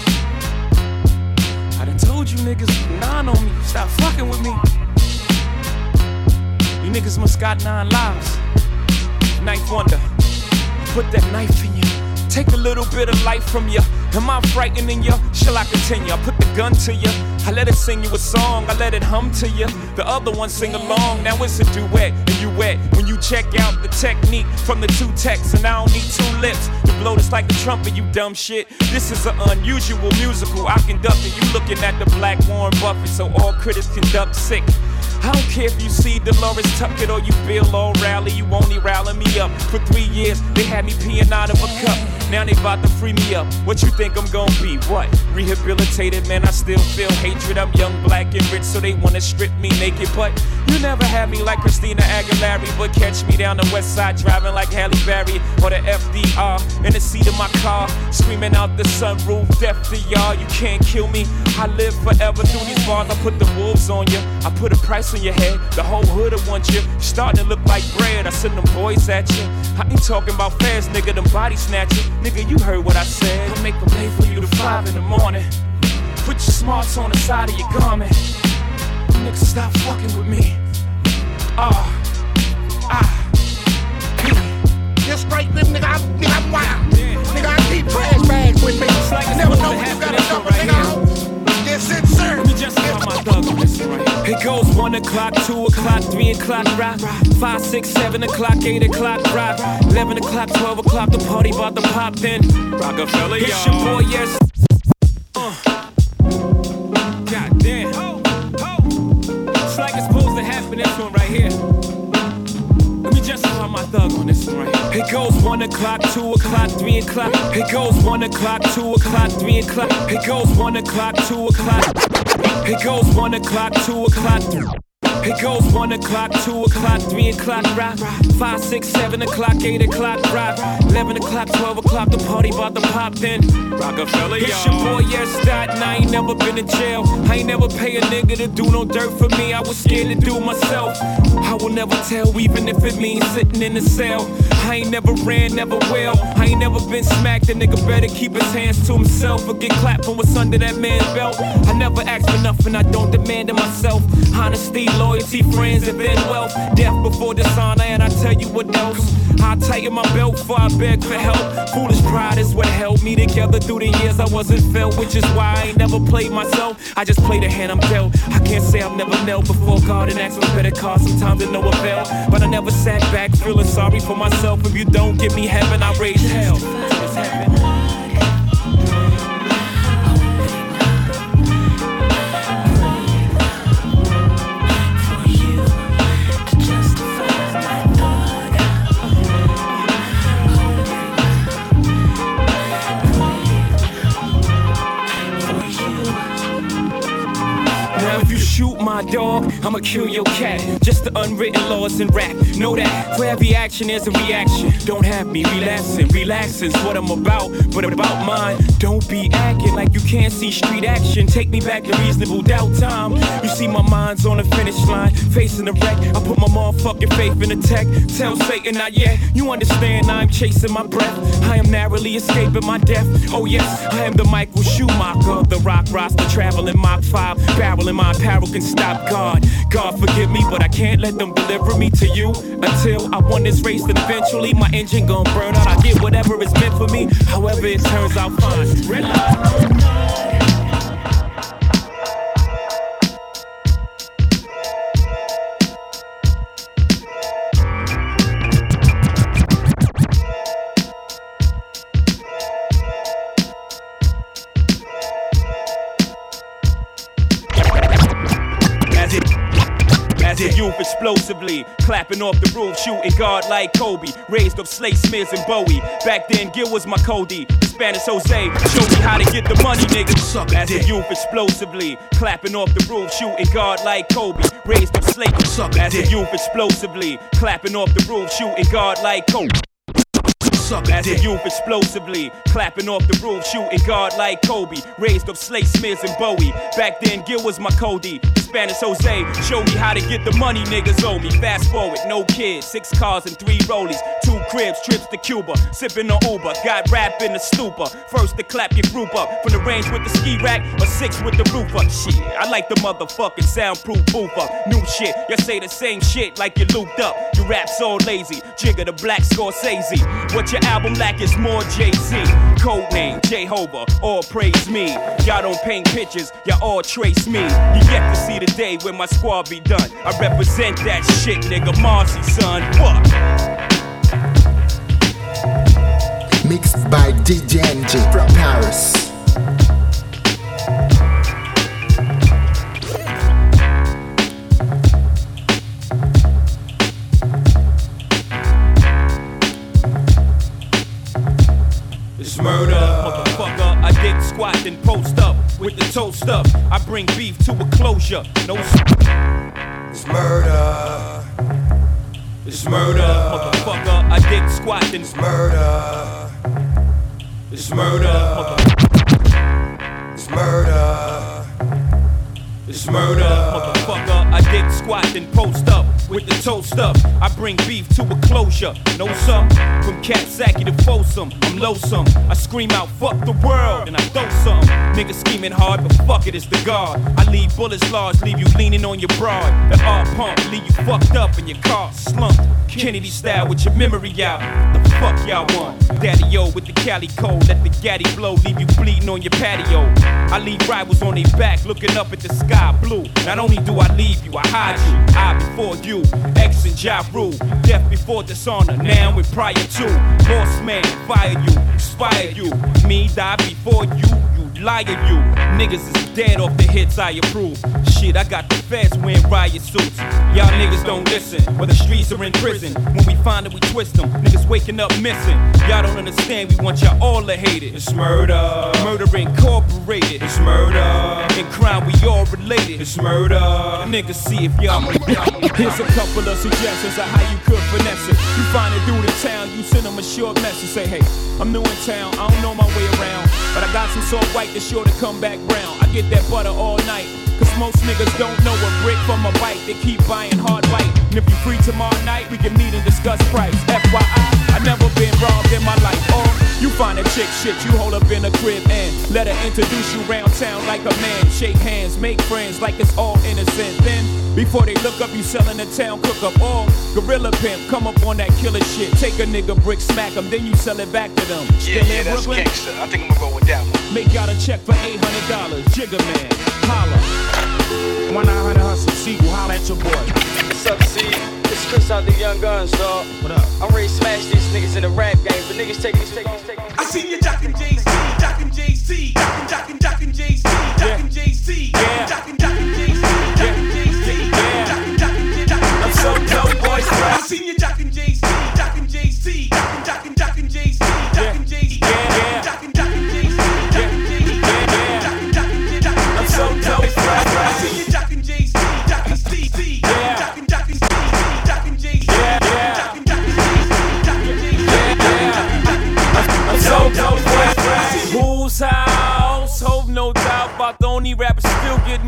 Told you niggas nine on me stop fucking with me. You niggas must got nine lives. Knife wonder. Put that knife in you. Take a little bit of life from you. Am I frightening you? Shall I continue? I put the gun to you. I let it sing you a song. I let it hum to you. The other one sing along. Now it's a duet and you wet. When you check out the technique from the two texts, and I don't need two lips to blow this like a trumpet. You dumb shit. This is an unusual musical I conduct, and you looking at the black Warren Buffett. So all critics conduct sick. I don't care if you see Delores Tucker or you feel all rally, you only rally me up. For three years, they had me peeing out of a cup. Now they about to free me up. What you think I'm gonna be? What? Rehabilitated, man, I still feel hatred. I'm young, black, and rich, so they wanna strip me naked. But you never had me like Christina Aguilera, but catch me down the west side driving like Halle Berry or the FDR in the seat of my car, screaming out the sunroof, death to y'all. You can't kill me. I live forever through these bars. I put the wolves on you. I put a price on your head. The whole hood want you. You starting to look like bread. I send them boys at you. I ain't talking about fast, nigga. Them body snatching. Nigga, you heard what I said. I make them late for you to five in the morning. Put your smarts on the side of your garment. Nigga, stop fucking with me. Ah, ah. Just straight nigga. I'm, nigga, I'm wild. Nigga, I keep trash bags with me. Never know when you gotta dump a nigga out. Yes, it, sir. It goes one o'clock, two o'clock, three o'clock, rock. Five, six, seven o'clock, eight o'clock, rock. Eleven o'clock, twelve o'clock, the party about to pop then. Rockefeller, It's your boy, yes. Uh. God damn. It's like it's supposed to happen, this one right here. My thug on this one right. It goes one o'clock, two o'clock, three o'clock. It goes one o'clock, two o'clock, three o'clock. It goes one o'clock, two o'clock. It goes one o'clock, two o'clock. It goes one o'clock, two o'clock, three o'clock, rock. Five, six, seven o'clock, eight o'clock, rock. Eleven o'clock, twelve o'clock, the party about to pop then. Rockefeller, It's your boy, yes, Staten. I ain't never been in jail. I ain't never pay a nigga to do no dirt for me. I was scared to do myself. I will never tell, even if it means sitting in the cell. I ain't never ran, never will. I ain't never been smacked. A nigga better keep his hands to himself or get clapped for what's under that man's belt. I never ask for nothing, I don't demand it myself. Honesty, loyalty, friends, and then wealth. Death before dishonor, and I tell you what else. I tighten my belt before I beg for help. Foolish pride is what held me together through the years I wasn't felt, which is why I ain't never played myself. I just play the hand I'm dealt. I can't say I've never knelt before God and asked for better cause. Sometimes it no avail, but I never sat back feeling sorry for myself. If you don't give me heaven, I raise hell. My dog, I'ma kill your cat. Just the unwritten laws in rap. Know that for every action there's a reaction. Don't have me relapsing, relaxing's what I'm about. But about mine, don't be acting like you can't see street action. Take me back to reasonable doubt time. You see my mind's on the finish line, facing the wreck. I put my motherfucking faith in the tech. Tell Satan not yet. You understand I'm chasing my breath. I am narrowly escaping my death. Oh yes, I am the Michael Schumacher the rock roster, traveling Mach 5, barrel in my apparel can stop God. God forgive me, but I can't let them deliver me to you until I won this race. Eventually my engine gon' burn out. I get whatever is meant for me, however it turns out fine. Red light. Explosively clapping off the roof, shooting guard like Kobe. Raised up Slate Smiths and Bowie. Back then, Gil was my Cody. The Spanish Jose showed me how to get the money, nigga. As a youth explosively clapping off the roof, shooting guard like Kobe. Raised up Slate. As a youth explosively clapping off the roof, shooting guard like Kobe. As a youth explosively clapping off the roof, shooting guard like Kobe. Raised up Slate Smiths and Bowie. Back then, Gil was my Cody. Spanish Jose Show me how to get the money niggas owe me. Fast forward, no kids, six cars and three rollies, two cribs, trips to Cuba, sipping on Uber. Got rap in the stupor. First to clap your group up from the range with the ski rack, or six with the roof up. Shit, I like the motherfucking soundproof booth up. New shit, you say the same shit like you looped up. Your rap's all lazy. Jigga the black Scorsese. What your album lack is more Jay-Z. Code name, Jehovah, all praise me. Y'all don't paint pictures, y'all all trace me. You yet to see the day when my squad be done. I represent that shit, nigga. Marcy, son. What? Mixed by DJ NG from Paris. It's murder, dig squat then post up with the toast up. I bring beef to a closure. No. It's murder. It's murder, motherfucker. I dig squat then it's murder. It's murder, motherfucker. It's murder. It's murder, motherfucker. I dig squat then post up with the toast up. I bring beef to a closure. Know some? From Coxsackie to Folsom, I'm loathsome. I scream out, fuck the world, and I throw some. Niggas scheming hard, but fuck it, it's the guard. I leave bullets large, leave you leaning on your broad. The R pump, leave you fucked up in your car slumped. Kennedy style with your memory out. The fuck y'all want? Daddy O with the Cali code, let the gaddy blow, leave you bleeding on your patio. I leave rivals on their back, looking up at the sky blue. Not only do I leave you, I hide you. I before you, X and Ja Rule. Death before dishonor, now and prior to. Boss man, fire you, inspire you. Me die before you, you liar you. Niggas is dead off the hits I approve. Shit, I got the feds wearing riot suits. Y'all niggas don't listen, or the streets are in prison. When we find it, we twist them. Niggas waking up missing. Y'all don't understand, we want y'all all to hate it. It's murder. Murder incorporated. It's murder. In crime, we all related. It's murder. Niggas see if y'all. Here's a couple of suggestions of how you could finesse it. You find it through the town, you send them a short message. Say, hey, I'm new in town, I don't know my way around. But I got some salt white that's sure to come back brown. I get that butter all night. Cause most niggas don't know a brick from a bite. They keep buying hard white. And if you free tomorrow night, we can meet and discuss price. FYI, I never been robbed in my life. Or you find a chick shit, you hold up in a crib and let her introduce you round town like a man. Shake hands, make friends like it's all innocent. Then, before they look up, you selling the town cook up. all gorilla pimp, come up on that killer shit. Take a nigga brick, smack him, then you sell it back to them. Yeah, Still yeah, that's Brooklyn? gangster. I think I'm gonna go with that one. Make out a check for $800. Jigga man, holla. One nine hundred hustle, sequel, holla at your boy. What's up, C? It's Chris out the Young Guns, dog. What up? I'm ready to smash these niggas in the rap game, but niggas take these taking, taking. I see you jockin' Jay-Z, jockin' Jay-Z, jockin' jockin' jockin' Jay-Z, jockin' Jay-Z, jockin' jockin' Jay-Z, jockin' Jay-Z, jockin' jockin' jockin' I'm so dope, boys. I see you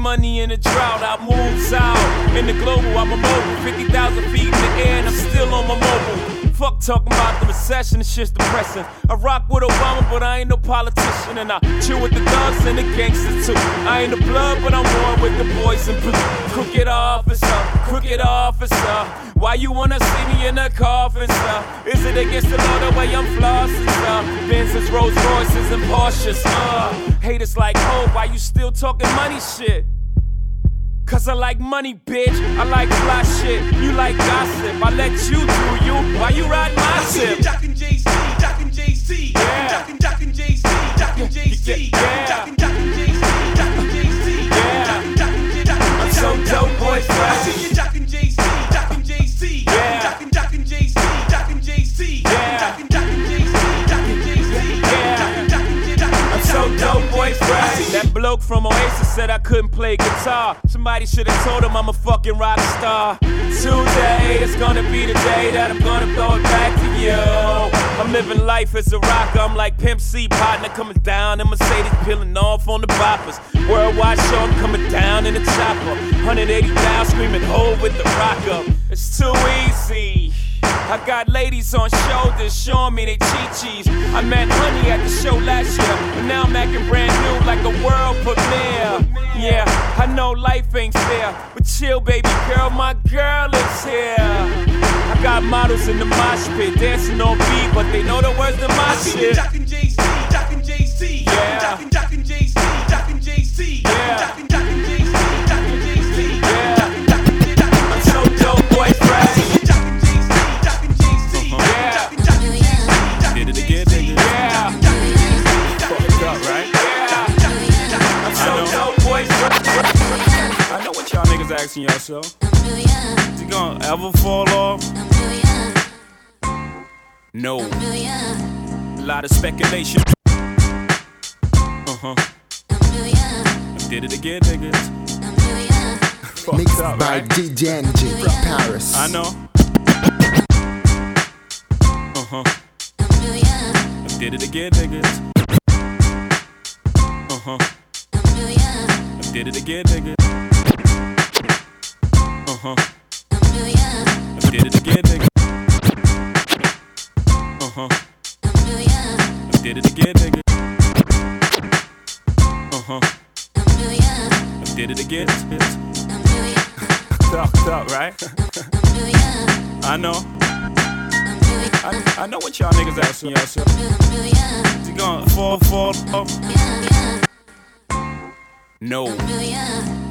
money in a drought. I move south in the global. I'm a mobile, 50,000 feet in the air, and I'm still on my mobile. Fuck talking about the recession, it's just depressing. I rock with Obama, but I ain't no politician, and I chill with the thugs and the gangsters too. I ain't the blood, but I'm one with the boys in blue. Crooked officer, crooked officer. Why you wanna see me in a coffin, sir? Is it against the law the way I'm flossing, sir? Benz's, Rolls Royces, and Porsches, uh. Haters like, oh, why you still talking money shit? Cause I like money, bitch. I like fly shit. You like gossip. I let you do you. Why you ride my ship? Jockin' Jay-Z, jockin' Jay-Z, jockin' jockin' Jay-Z, jockin' Jay-Z, jockin' jockin' Jay-Z, jockin' Jay-Z, jockin' jockin' jockin' I'm so dope, boys, I right? see you jockin' Jay-Z, jockin' from Oasis said I couldn't play guitar. Somebody should have told him I'm a fucking rock star. Today is gonna be the day that I'm gonna throw it back to you. I'm living life as a rocker. I'm like Pimp C partner coming down in Mercedes, peeling off on the boppers. Worldwide show, I'm coming down in a chopper. 180 down, screaming, hold with the rock up. It's too easy. I got ladies on shoulders showing me they chi-chis. I met Honey at the show last year, but now I'm acting brand new like a world premiere. Yeah, I know life ain't fair, but chill, baby girl, my girl is here. I got models in the mosh pit dancing on beat, but they know the words to my shit. Jockin' Jay-Z, Jockin' Jay-Z, Yeah. Jockin' Jockin' Jay-Z, asking yourself. Is he gonna ever fall off? No. A lot of speculation. Uh huh. I Did it again, niggas. Mixed up, by right? DJ NG from Paris. I know. Uh huh. Did it again, niggas. Uh huh. I did it again, niggas. Uh huh. Did it again, niggas. Uh huh. Did it again, niggas. Uh huh. I Did it again. Fucked up, right? I know. I, I know what y'all niggas asking yourself. Is he gonna fall, fall off? No.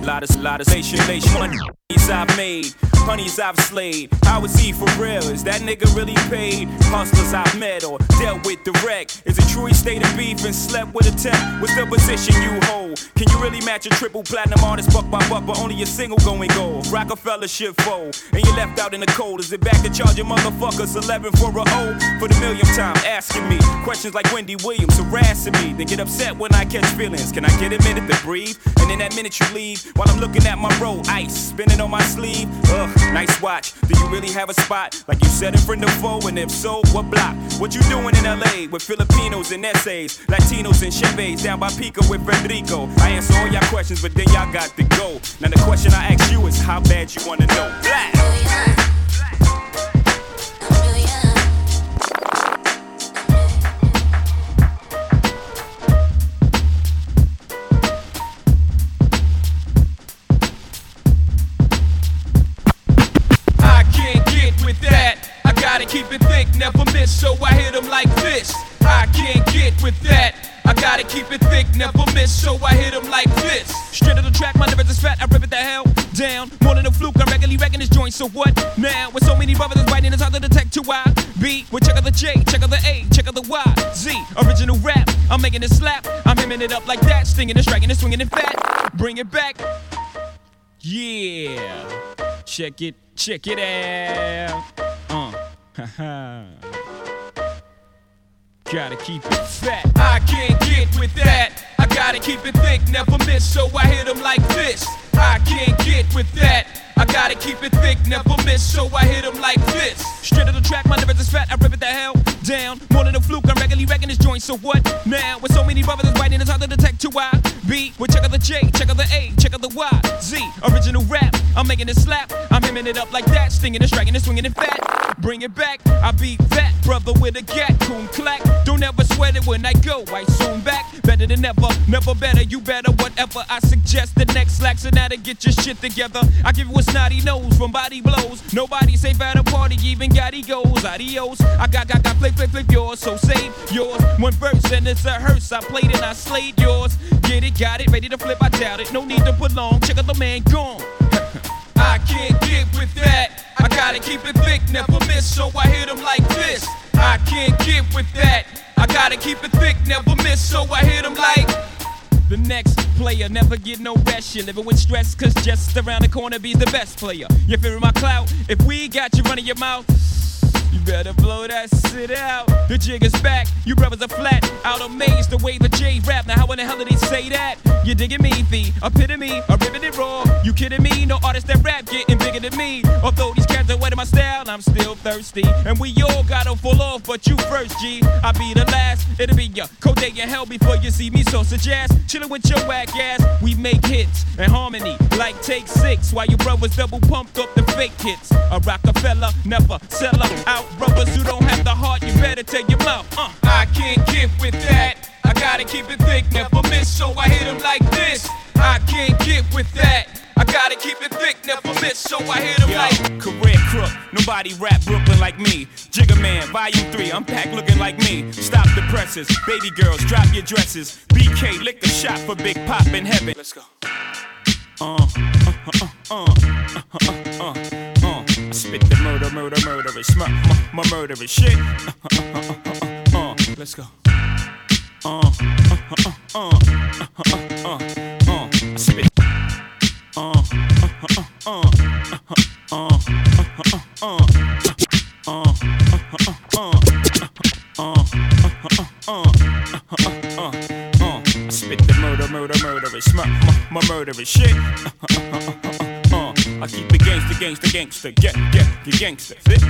Lot of, lot of nation, nation money I've made, honeys I've slayed. How is he for real? Is that nigga really paid? Hustlers I've met or dealt with direct. Is it true he stayed in beef and slept with a tech? What's the position you hold? Can you really match a triple platinum artist buck by buck, but only a single going gold? Roc-A-Fella shit fold, and you left out in the cold. Is it back to charging motherfuckers 11 for a O? For the millionth time, asking me questions like Wendy Williams harassing me. They get upset when I catch feelings. Can I get a minute to breathe? And in that minute you leave, while I'm looking at my roll, ice spinning on my sleeve. Ugh, nice watch. Do you really have a spot like you said in front of foe? And if so, what block? What you doing in LA with Filipinos and essays, Latinos and Chevys down by Pico with Federico? I answer all y'all questions, but then y'all got to go. Now the question I ask you is how bad you wanna know. Black. This. I can't get with that. I gotta keep it thick, never miss, so I hit 'em like this. Straight to the track, my lyrics is fat, I rip it the hell down. More than a fluke, I'm regularly wrecking this joint, so what now? With so many brothers writing, it's hard to detect who I be. Well, check out the J, check out the A, check out the Y, Z. Original rap, I'm making it slap. I'm hemming it up like that, stinging and striking and swinging it fat. Bring it back. Yeah. Check it, check it out. Uh, haha. Gotta keep it fat. I can't get with that. I gotta keep it thick, never miss, so I hit 'em like this. I can't get with that. I gotta keep it thick, never miss, so I hit 'em like this. Straight to the track, my lyrics is fat, I rip it the hell down. More than a fluke, I'm regularly wrecking this joint, so what now? With so many brothers writing, it's hard to detect who I be. Well, check out the J, check out the A, check out the Y, Z. Original rap, I'm making it slap. I'm hemming it up like that, stinging and striking and swinging it fat. Bring it back, I be that brother with a gat, coon clack. Don't ever sweat it when I go, I soon back. Better than ever, never better, you better. Whatever I suggest, the next slacks and now to get your shit together. I give you a snotty nose from body blows. Nobody safe at a party, even got egos. Adios, I got, got, got, flip, flip, flip yours, so save yours. One verse and it's a hearse. I played and I slayed yours. Get it, got it, ready to flip, I doubt it. No need to put long, check out the man gone. I can't get with that. I gotta keep it thick, never miss, so I hit 'em like this. I can't get with that. I gotta keep it thick, never miss, so I hit 'em like. The next player never get no rest. You're living with stress, cause just around the corner be the best player. You're fearing my clout. If we got you running your mouth, you better blow that shit out. The jig is back, you brothers are flat. Out amazed the way the J rap. Now, how in the hell did he say that? You digging me, the epitome, a riveted raw. You kidding me? No artist that rap getting bigger than me. Although these cats are wet in my style, I'm still thirsty. And we all gotta fall off, but you first, G. I be the last, it'll be your cold day in hell before you see me. So suggest chillin' with your whack ass. We make hits and harmony like take six. While your brothers double pumped up the fake hits. A Roc-A-Fella never sell 'em out. Brothers who don't have the heart, you better take your mouth. Uh. I can't get with that. I gotta keep it thick, never miss, so I hit 'em like this. I can't get with that. I gotta keep it thick, never miss, so I hit him Yo, like. career crook, nobody rap Brooklyn like me. Jigga Man, volume 3, unpack looking like me. Stop the presses, baby girls, drop your dresses. BK, lick a shot for Big Pop in heaven. Let's go. Uh, uh, uh, uh, uh, uh, uh, uh spit the murder, murder, murderous, my, my, murderous shit. Uh, let's go. Uh, uh, uh, uh, uh, spit. Uh, uh, uh, uh, uh, uh, uh, uh, uh, uh, uh, uh, uh, Spit the murder, murder, murderous, my, my, my murderous shit. Uh, uh, uh, uh, uh. I keep it gangster, gangster, gangster, get, get, get gangster. Fit?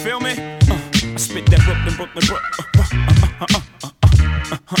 Feel me? Uh, I spit that Brooklyn, Brooklyn,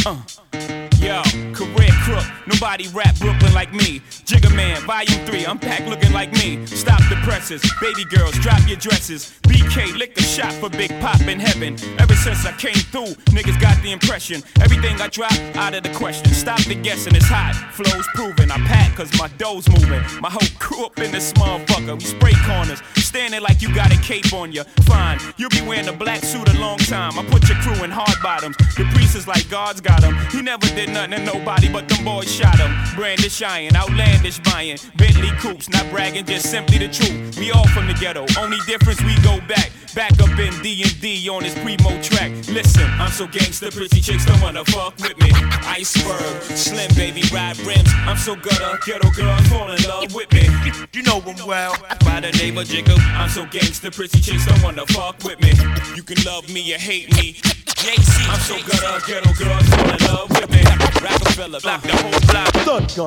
Brooklyn. Yo, career crook, nobody rap Brooklyn like me. Jigga Man, volume 3, I'm unpack looking like me. Stop the presses, baby girls, drop your dresses. BK, lick a shot for Big Pop in heaven. Ever since I came through, niggas got the impression. Everything I drop, out of the question. Stop the guessing, it's hot. Flows proven, I pack cause my dough's moving. My whole crew up in this motherfucker. We spray corners, standing like you got a cape on you. Fine, you'll be wearing a black suit a long time. I put your crew in hard bottoms. The priest is like God's got him. He never did nothing to nobody, but them boys shot him. Brandish iron, outlandish buying. Bentley coops, not bragging, just simply the truth. We all from the ghetto, only difference we go back. Back up in D&D on this primo track. Listen, I'm so gangster, pretty chicks don't wanna fuck with me. Iceberg, slim baby, ride rims. I'm so gutter, ghetto girls fall in love with me. You know them well. By the name of Jigga, I'm so gangster, pretty chicks don't wanna fuck with me. You can love me or hate me. JC, I'm so gutter, ghetto girls fall in love with me. Roc-A-Fella, block the whole block.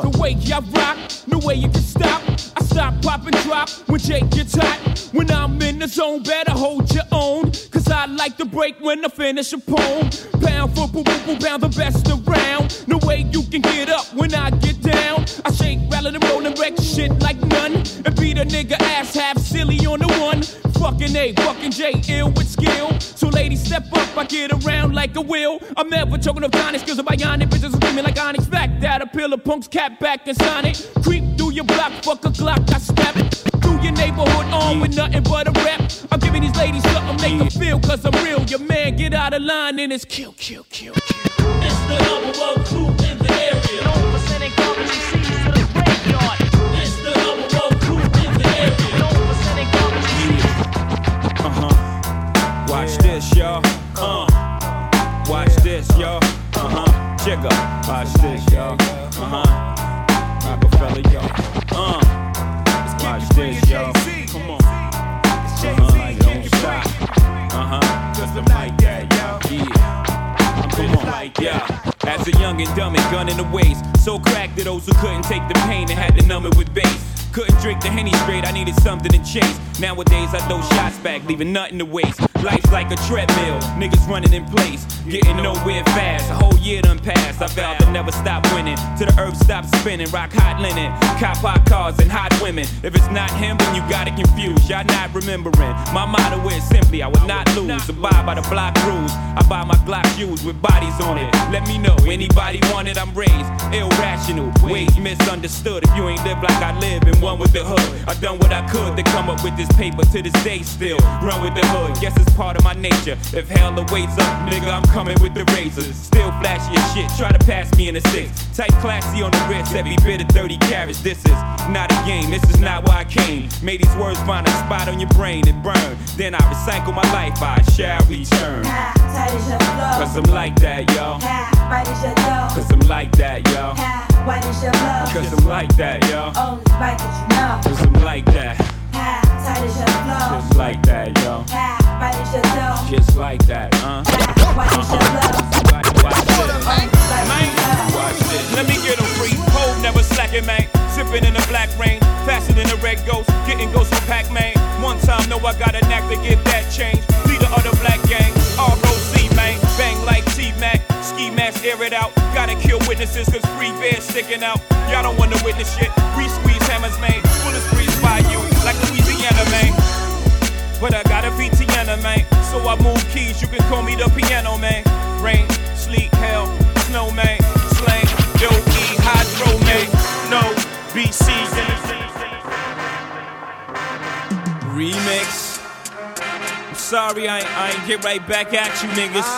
The way I rock, no way you can stop. I stop, pop, and drop when Jake gets hot. When I'm in the zone, better hold your own. Cause I like to break when I finish a poem. Pound for boom, boom, boom, pound the best around. No way you can get up when I get down. I shake, rattle, and roll and wreck shit like none. And beat a nigga ass half silly on the one. Fucking A, fucking J, ill with skill. So ladies, step up, I get around like a wheel. I'm never choking up tiny skills of bionic bitches screaming like Onyx. Back that a pill of punks, cat back and Sonic. Creep through your block, fuck a Glock, I stab it through your neighborhood on with nothing but a rap. I'm giving these ladies something make them feel, cause I'm real. Your man get out of line and it's kill, kill, kill, kill. It's the number one crew in the area. Y'all. Uh. Watch this, y'all. Uh-huh. Jigga. Watch this, y'all. Uh-huh. Roc-A-Fella, y'all. Uh. Watch this, y'all. Come on. Uh-huh. Don't stop. Uh-huh. Cause I'm that, y'all. Yeah. Come on, like, yeah. As a young and dumb and gun in the waist. So cracked that those who couldn't take the pain and had to numb it with bass. Couldn't drink the Henny straight, I needed something to chase. Nowadays, I throw shots back, leaving nothing to waste. Life's like a treadmill, niggas running in place, getting nowhere fast. A whole year done passed, I vowed to never stop winning. Till the earth stops spinning, rock hot linen, cop hot cars and hot women. If it's not him, then you got it confused, y'all not remembering. My motto is simply, I would not lose. Abide by the block rules, I buy my Glock shoes with bodies on it. Let me know, anybody want it, I'm raised. Irrational, wait, misunderstood. If you ain't live like I live and one with the hood, I done what I could to come up with this paper to this day still. Run with the hood, guess it's part of my nature. If hell awaits up, nigga, I'm coming with the razors. Still flashy as shit, try to pass me in a six. Type classy on the wrist, every bit of 30 carats. This is not a game, this is not why I came. May these words find a spot on your brain and burn. Then I recycle my life, I shall return. Tight as your flow. Cause I'm like that, yo. Right as your dough. Cause I'm like that, yo. White as your love. Cause I'm like that, yo. Only you know. Cause I'm like that. Tight as your flow. Just like that, yo. Right as your dough. Just like that, uh. Your love. Watch this. Man, watch this. Let me get free. Hold never slacking, man. Sipping in the black rain. Faster than a red ghost. Getting ghosts from Pac Man. One time, know I got a knack to get that change. Leader of the black gang. ROC, man. Bang like T Mac. Ski mask, air it out. Gotta kill witnesses, cause free bears sticking out. Y'all don't wanna witness shit. We squeeze hammers, man. Bullets breeze by you, like Louisiana, man. But I got a VTN, man. So I move keys, you can call me the piano, man. Rain, sleet, hell, snow, man. Slang, dope, hydro, man. No, BC, remix. I'm sorry I ain't, I ain't get right back at you niggas.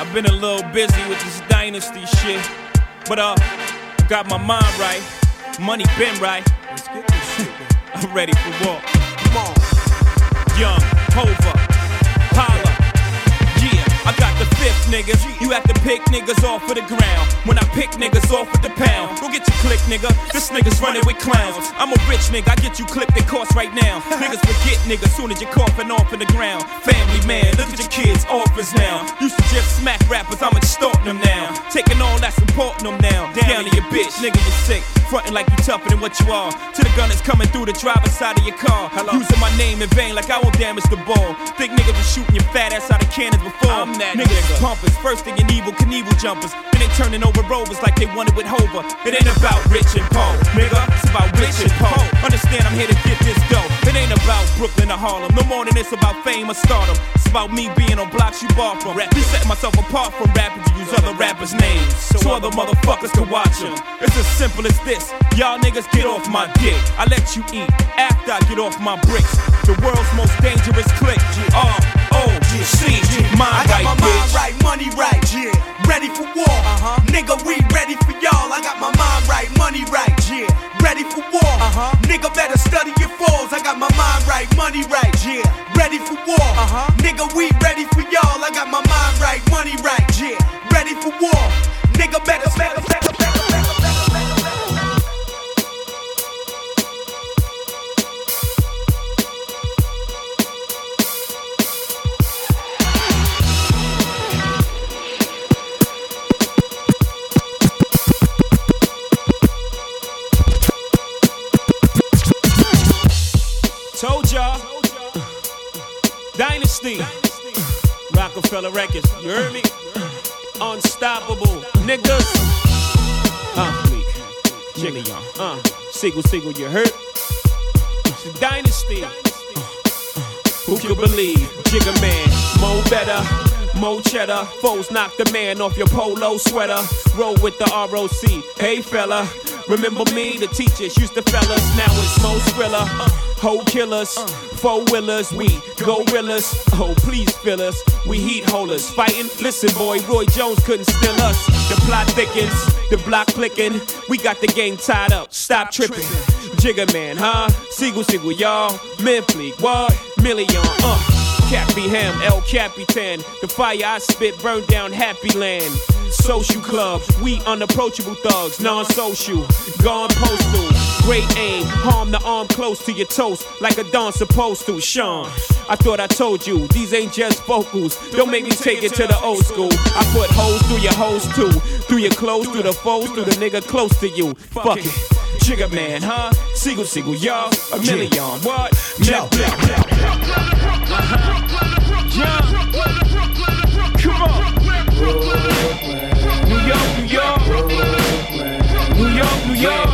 I've been a little busy with this dynasty shit. But uh, I got my mind right. Money been right. Let's get this shit. I'm ready for war. Come on. Young, Hova, Holla. I got the fifth nigga. You have to pick niggas off of the ground. When I pick niggas off with the pound, go get your click, nigga. This nigga's running with clowns. I'm a rich nigga, I get you clipped in course right now. niggas forget niggas soon as you're coughing off in the ground. Family man, look at your kids, orphans now. Used to just smack rappers, I'm extorting them now. Taking all that's important them now. Down to your bitch, nigga, you sick. Frontin' like you tougher than what you are. To the gun is coming through the driver's side of your car. Hello. Using my name in vain like I won't damage the ball. Think niggas was shooting your fat ass out of cannons before. I'm that niggas is pumpers. First thing in Evel, Knievel jumpers. Then they turning over rovers like they wanted with Hova. It ain't about rich and poor, nigga. It's about rich and poor. Understand I'm here to get this dough. It ain't about Brooklyn or Harlem. No more than it's about fame or stardom. It's about me being on blocks you bought from. Rap, be setting myself apart from rappers to use other rappers' names. So other motherfuckers can watch them. It's as simple as this. Y'all niggas get off my dick. I let you eat after I get off my bricks. The world's most dangerous clique. R O C. Mind I got right, my mind right, money right, yeah. Ready for war, uh-huh. Nigga, we ready for y'all. I got my mind right, money right, yeah. Ready for war, uh-huh. Nigga, better study your falls. I got my mind right, money right, yeah. Ready for war, uh-huh. Nigga, we ready for y'all. I got my mind right, money right, yeah. Ready for war, nigga, better, better, better, Dynasty. Roc-A-Fella Records. You heard me? Unstoppable. Niggas. Uh. Jiggy y'all. Uh, Sigel, Sigel, you heard? It's a dynasty. Who could believe? Jigga man, Mo better. Mo cheddar, foes knock the man off your polo sweater. Roll with the ROC. Hey fella, remember me? The teachers used to fellas. Now it's Mo Skrilla. Hoe killers, four willers, we gorillas. Oh, please fill us. We heat holders, fighting. Listen, boy, Roy Jones couldn't steal us. The plot thickens, the block clicking. We got the game tied up. Stop tripping. Jigga man, huh? Sigel, Sigel, y'all. Minfleet, what? Million, uh. Cappy Ham, El Capitan. The fire I spit burned down Happy Land. Social club, we unapproachable thugs, non-social, gone postal. Great aim, harm the arm close to your toast, like a don supposed to. Sean, I thought I told you, these ain't just vocals. Don't make me take it to the old school. I put holes through your hoes too, through your clothes, through the foes, through the nigga close to you. Fuck it. Jigga man, huh? Sigel, Sigel, y'all, a million. What? Net black. Come on. New York, New York. New York, New York.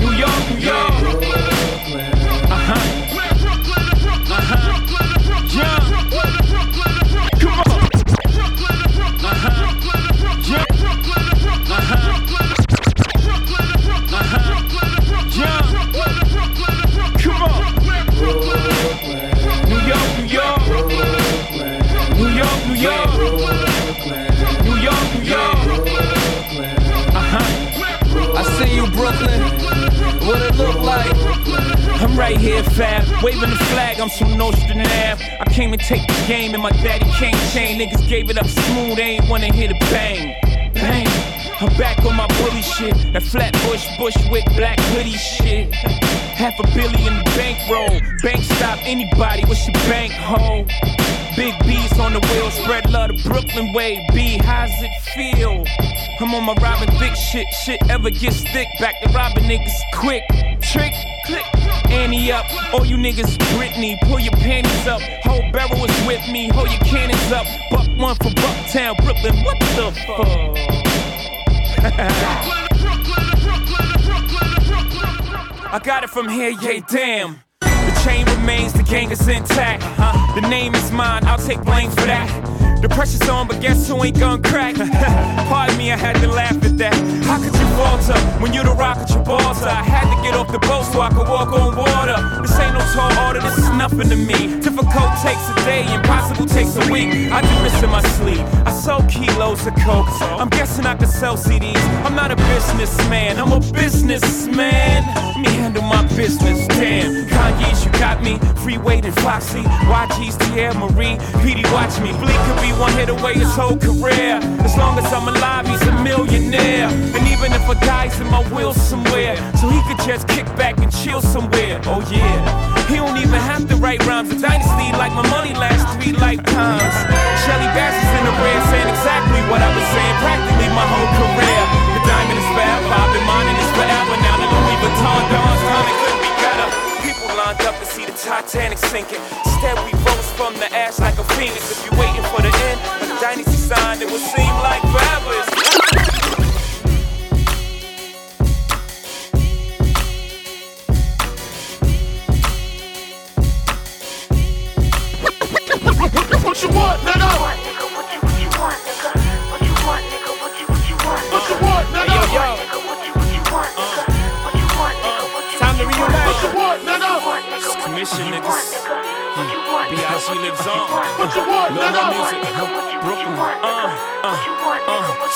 New York, New York. Brooklyn. What it look like? I'm right here, Fab. Waving the flag, I'm from Nostrand. I came to take the game, and my daddy can't chain. Niggas gave it up smooth, they ain't wanna hear the bang. Bang. I'm back on my bully shit. That flatbush, bushwick, black hoodie shit. Half a billion bankroll. Bank stop anybody, what's your bank hole? Big B's on the wheel, spread love the Brooklyn way. B, how's it feel? I'm on my Robin Thicke shit. Shit ever gets thick, back to robbing niggas quick. Trick, click, Annie up. All you niggas, Britney, pull your panties up. Whole barrel is with me, hold your cannons up. Buck one for Bucktown, Brooklyn. What the fuck? I got it from here, yeah, damn. The chain remains, the gang is intact. Huh? The name is mine, I'll take blame for that. The pressure's on, but guess who ain't gonna crack? Pardon me, I had to laugh at that. How could you falter when you the rock at your balls? I had to get off the boat so I could walk on water. This ain't no tall order, this is nothing to me. Difficult takes a day, impossible takes a week. I do this in my sleep. I sold kilos of coke. I'm guessing I could sell CDs. I'm not a businessman, I'm a businessman. Let me handle my business. Damn, Kanye's, you got me. Free and Foxy. YG's Teairra Mari. Peedi, watch me. Bleek could be one hit away his whole career. As long as I'm alive, he's a millionaire. And even if I die's in my will somewhere, so he could just kick back and chill somewhere. Oh yeah. He don't even have to write rhymes. A dynasty like my money lasts three lifetimes. Shirley Bassey's in the red saying exactly what I was saying practically my whole career. The diamond is forever, I've been mining this forever. Now the Louis Vuitton dawns time the Titanic sinking. Instead we rose from the ash like a phoenix. If you're waiting for the end, a dynasty sign, it would seem like forever. is What you want, nigga? Commission niggas. B.I.G. lives on. What you want, Love my music. Brooklyn. Uh, uh, uh.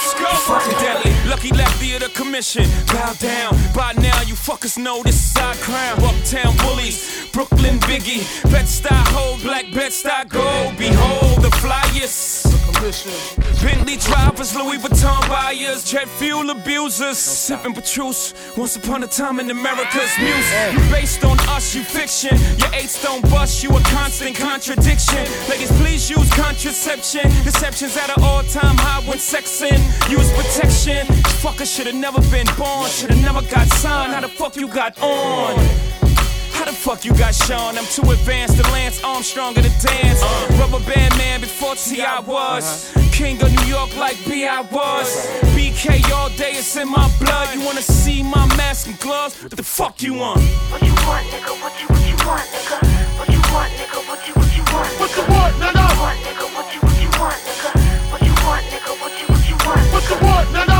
Fucking deadly. Lucky left via the commission. Bow down. By now, you fuckers know this is our crown. Uptown bullies. Brooklyn Biggie. Bed-Stuy hold, black Bed-Stuy gold. Behold the flyers. Bentley drivers, Louis Vuitton buyers, jet fuel abusers, sipping Petrus. Once upon a time in America's music, you based on us, you fiction. Your eights don't bust, you a constant contradiction. Ladies, please use contraception. Deception's at an all-time high when sexing. Use protection. Fucker should've never been born, should've never got signed. How the fuck you got on? How the fuck you got shown? I'm too advanced to Lance Armstrong to dance. Uh. Rubber band man before T.I. was. King of New York like B.I. was. BK all day, it's in my blood. You wanna see my mask and gloves? What the fuck you want? What you want, nigga? What you what you want, nigga? What you want, nigga? What you what you want? What you want, nigga? What nigga? What you what you want, nigga? What you want, nigga? What you what you want? What you want, nigga? What nigga?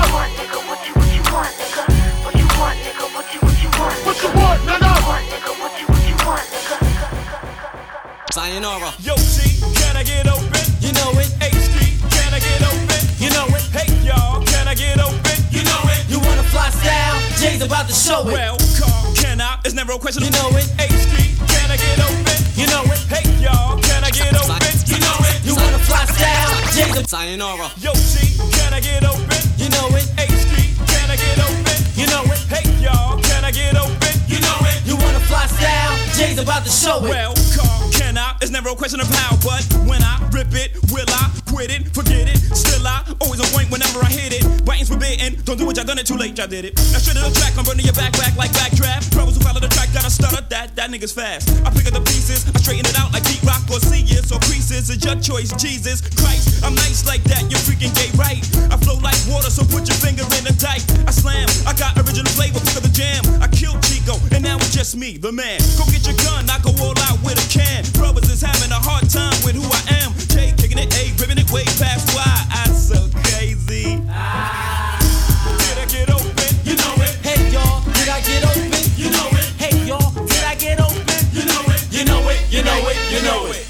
Sayonara. Yo, G, can I get open? You know it. HD, can I get open? You know it. Hey, y'all, can I get open? You know it. You wanna fly style? Jay's about to show it. Well, Carl, can I? It's never a question. You know it. HD, can I get open? You know it. Hey, y'all, can I get open? You know it. You wanna fly style? Jay's a sayonara. Yo, G, can I get open? You know it. HD, can I get open? You know it. Hey, y'all, can I get open? You know it. You wanna fly style? Jay's about to show it. Well, Carl, can I? It's never a question of how, but when I rip it, will I quit it? Forget it. Still I always on point whenever I hit it. Writing's forbidden. Don't do what y'all done it too late. Y'all did it. Now straight to the track, I'm burning your back back like backdraft. Pros who follow the track gotta stutter. That that nigga's fast. I pick up the pieces, I straighten it out like Pete Rock or seniors or creases. It's your choice, Jesus Christ. I'm nice like that. You're freaking gay, right? I flow like water, so put your finger in the dike. I slam. I got original flavor, pick up the jam. I killed Chico, and now it's just me, the man. Go get your gun, I go all out with a can. Brothers is having a hard time with who I am. J kicking it, A ripping it way past why I so crazy. Did I get open? You know it. Hey y'all, did I get open? You know it. Hey y'all, did I get open? You know it. You know it. You know it. You know it.